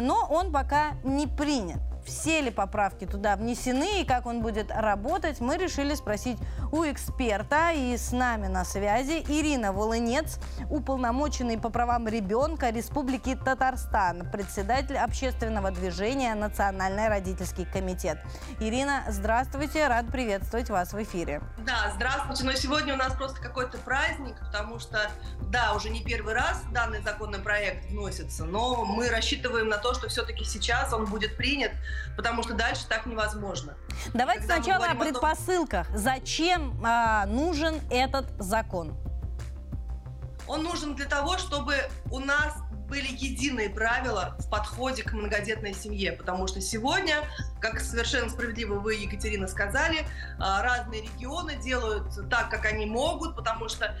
Но он пока не принят все ли поправки туда внесены и как он будет работать, мы решили спросить у эксперта. И с нами на связи Ирина Волынец, уполномоченный по правам ребенка Республики Татарстан, председатель общественного движения «Национальный родительский комитет». Ирина, здравствуйте, рад приветствовать вас в эфире. Да, здравствуйте. Но сегодня у нас просто какой-то праздник, потому что, да, уже не первый раз данный законный проект вносится, но мы рассчитываем на то, что все-таки сейчас он будет принят потому что дальше так невозможно. Давайте Когда сначала о предпосылках. О том... Зачем а, нужен этот закон? Он нужен для того, чтобы у нас были единые правила в подходе к многодетной семье, потому что сегодня, как совершенно справедливо вы, Екатерина, сказали, а, разные регионы делают так, как они могут, потому что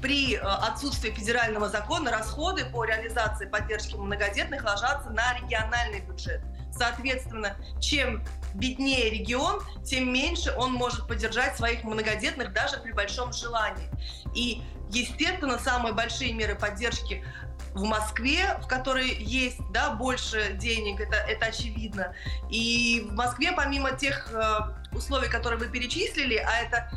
при а, отсутствии федерального закона расходы по реализации поддержки многодетных ложатся на региональный бюджет. Соответственно, чем беднее регион, тем меньше он может поддержать своих многодетных даже при большом желании. И, естественно, самые большие меры поддержки в Москве, в которой есть да, больше денег, это, это очевидно. И в Москве, помимо тех э, условий, которые вы перечислили, а это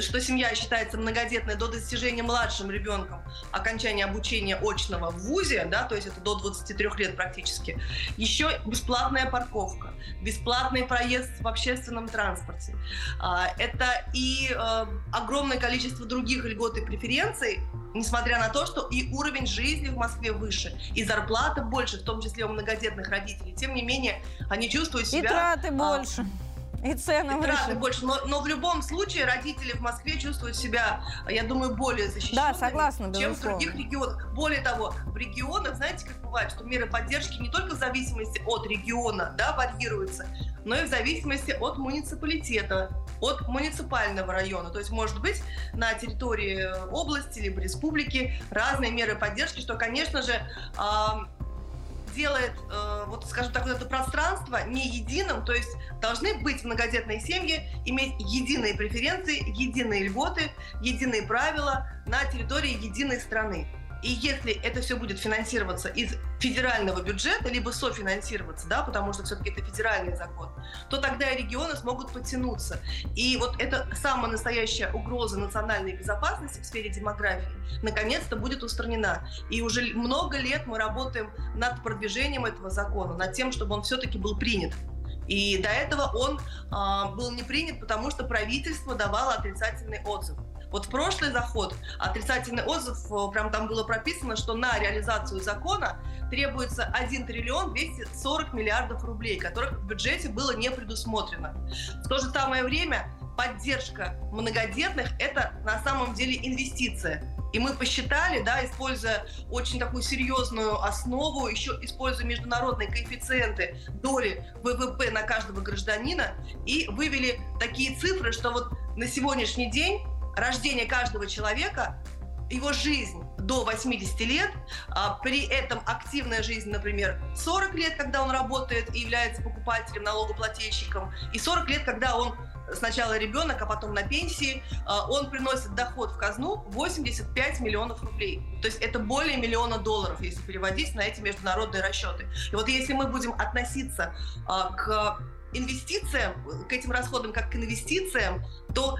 что семья считается многодетной до достижения младшим ребенком окончания обучения очного в ВУЗе, да, то есть это до 23 лет практически, еще бесплатная парковка, бесплатный проезд в общественном транспорте. А, это и э, огромное количество других льгот и преференций, несмотря на то, что и уровень жизни в Москве выше, и зарплата больше, в том числе у многодетных родителей. Тем не менее, они чувствуют себя... И траты больше. И цены и траты больше. Но, но в любом случае родители в Москве чувствуют себя, я думаю, более защищенными, да, согласна, чем в других регионах. Более того, в регионах, знаете, как бывает, что меры поддержки не только в зависимости от региона да, варьируются, но и в зависимости от муниципалитета, от муниципального района. То есть, может быть, на территории области либо республики разные меры поддержки, что, конечно же, делает, э, вот скажем так, вот это пространство не единым, то есть должны быть многодетные семьи, иметь единые преференции, единые льготы, единые правила на территории единой страны. И если это все будет финансироваться из федерального бюджета, либо софинансироваться, да, потому что все-таки это федеральный закон, то тогда и регионы смогут подтянуться. И вот эта самая настоящая угроза национальной безопасности в сфере демографии наконец-то будет устранена. И уже много лет мы работаем над продвижением этого закона, над тем, чтобы он все-таки был принят. И до этого он э, был не принят, потому что правительство давало отрицательный отзыв. Вот в прошлый заход отрицательный отзыв, э, прям там было прописано, что на реализацию закона требуется 1 триллион 240 миллиардов рублей, которых в бюджете было не предусмотрено. В то же самое время поддержка многодетных – это на самом деле инвестиция. И мы посчитали, да, используя очень такую серьезную основу, еще используя международные коэффициенты доли ВВП на каждого гражданина, и вывели такие цифры, что вот на сегодняшний день рождение каждого человека, его жизнь до 80 лет, а при этом активная жизнь, например, 40 лет, когда он работает и является покупателем, налогоплательщиком, и 40 лет, когда он сначала ребенок, а потом на пенсии, а, он приносит доход в казну 85 миллионов рублей. То есть это более миллиона долларов, если переводить на эти международные расчеты. И вот если мы будем относиться а, к инвестициям, к этим расходам как к инвестициям, то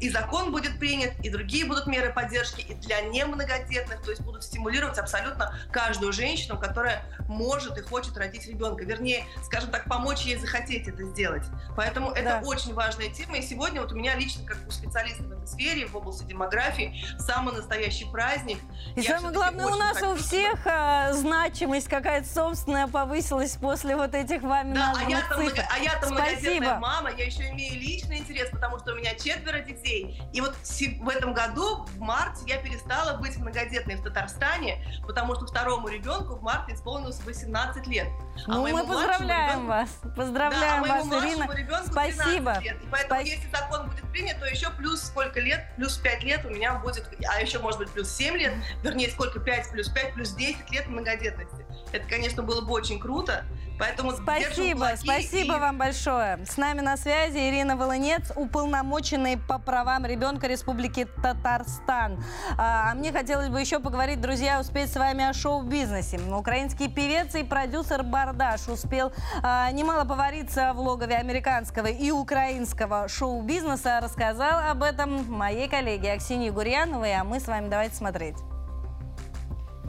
и закон будет принят, и другие будут меры поддержки, и для немногодетных, то есть будут стимулировать абсолютно каждую женщину, которая может и хочет родить ребенка. Вернее, скажем так, помочь ей захотеть это сделать. Поэтому это да. очень важная тема, и сегодня вот у меня лично, как у специалиста в этой сфере, в области демографии, самый настоящий праздник. И Я самое главное, у нас у всех а, значимость какая-то собственная повысилась после вот этих вами да, а я-то, цифр. а я-то многодетная мама, я еще имею личный интерес, потому что у меня четверо детей. И вот в этом году, в марте, я перестала быть многодетной в Татарстане, потому что второму ребенку в марте исполнилось 18 лет. А ну, мы поздравляем ребенку... вас. Поздравляем да, а вас, Ирина. Спасибо. Лет. И поэтому, Спасибо. если закон будет принят, то еще плюс сколько лет? Плюс 5 лет у меня будет, а еще, может быть, плюс 7 лет, вернее, сколько? 5 плюс 5 плюс 10 лет многодетности. Это, конечно, было бы очень круто. Поэтому спасибо, спасибо и... вам большое. С нами на связи Ирина Волынец, уполномоченный по правам ребенка Республики Татарстан. А, а мне хотелось бы еще поговорить, друзья, успеть с вами о шоу-бизнесе. Украинский певец и продюсер Бардаш успел а, немало повариться в логове американского и украинского шоу-бизнеса. Рассказал об этом моей коллеге Аксиньи Гурьяновой, а мы с вами давайте смотреть.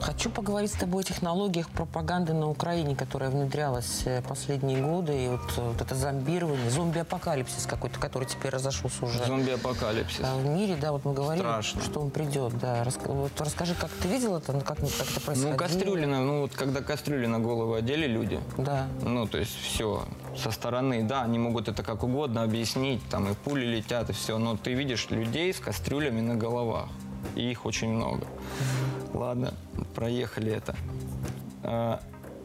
Хочу поговорить с тобой о технологиях пропаганды на Украине, которая внедрялась э, последние годы. И вот, э, вот это зомбирование, зомби-апокалипсис какой-то, который теперь разошелся уже. Зомби-апокалипсис. А в мире, да, вот мы говорили, Страшно. что он придет. Да. Рас, вот расскажи, как ты видел это, как, как это происходило? Ну, кастрюлина, ну вот когда кастрюли на голову одели люди. Да. Ну, то есть все со стороны, да, они могут это как угодно объяснить, там и пули летят, и все, но ты видишь людей с кастрюлями на головах, и их очень много. Ладно, проехали это. А,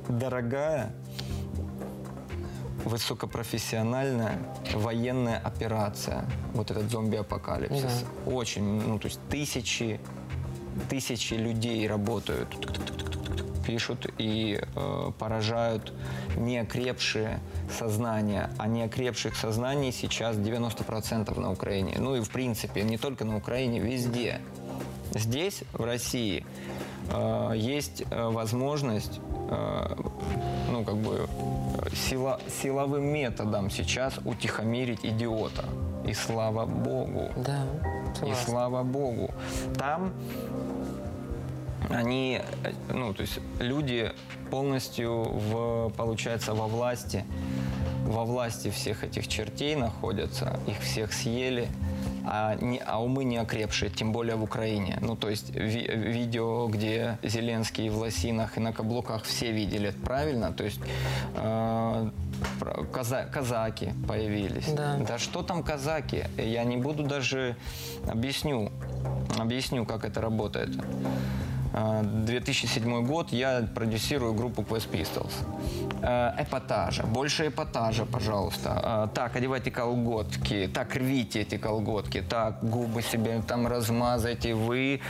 дорогая, высокопрофессиональная военная операция. Вот этот зомби-апокалипсис. Да. Очень, ну, то есть тысячи, тысячи людей работают, пишут и э, поражают неокрепшие сознания. А неокрепших сознаний сейчас 90% на Украине. Ну и в принципе, не только на Украине, везде. Здесь, в России, э, есть э, возможность э, ну, как бы сила, силовым методом сейчас утихомирить идиота. И слава богу. Да. И слава богу. Там они, ну, то есть люди полностью, в, получается, во власти, во власти всех этих чертей находятся, их всех съели, а, не, а умы не окрепшие, тем более в Украине. Ну, то есть ви- видео, где Зеленский в лосинах и на каблуках все видели, правильно? То есть э, каза- казаки появились. Да. Да что там казаки? Я не буду даже объясню, объясню, как это работает. Э, 2007 год, я продюсирую группу Quest Pistols. Э, Эпатажа, больше эпатажа, пожалуйста. Э, Так, одевайте колготки, так, рвите эти колготки, так, губы себе там размазайте, вы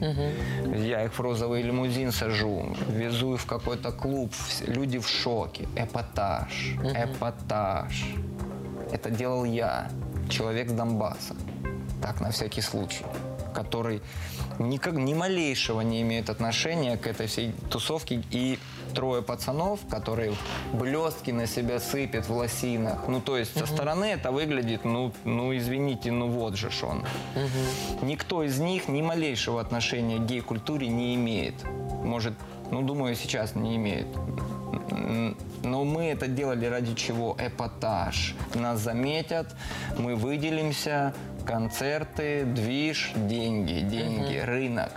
я их в розовый лимузин сажу, везу их в какой-то клуб, люди в шоке. Эпатаж, эпатаж. Это делал я, человек с Донбасса. Так, на всякий случай. Который никак, ни малейшего не имеет отношения к этой всей тусовке. И трое пацанов, которые блестки на себя сыпят в лосинах. Ну, то есть со стороны это выглядит, ну, ну извините, ну вот же ж он. Никто из них ни малейшего отношения к гей-культуре не имеет. Может, ну, думаю, сейчас не имеет. Но мы это делали ради чего? Эпатаж. Нас заметят, мы выделимся, концерты, движ, деньги, деньги, рынок.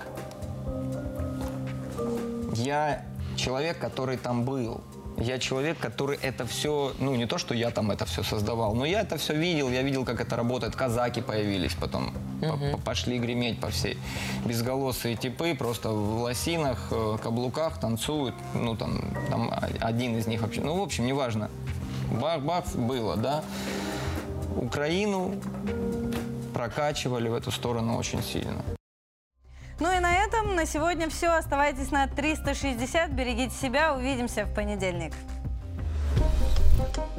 Я человек, который там был. Я человек, который это все, ну не то, что я там это все создавал, но я это все видел, я видел, как это работает. Казаки появились потом, по- по- пошли греметь по всей. Безголосые типы просто в лосинах, э, каблуках танцуют. Ну там, там один из них вообще, ну в общем, неважно. Бах-бах было, да. Украину прокачивали в эту сторону очень сильно. Ну и на этом на сегодня все. Оставайтесь на 360. Берегите себя. Увидимся в понедельник. Thank you.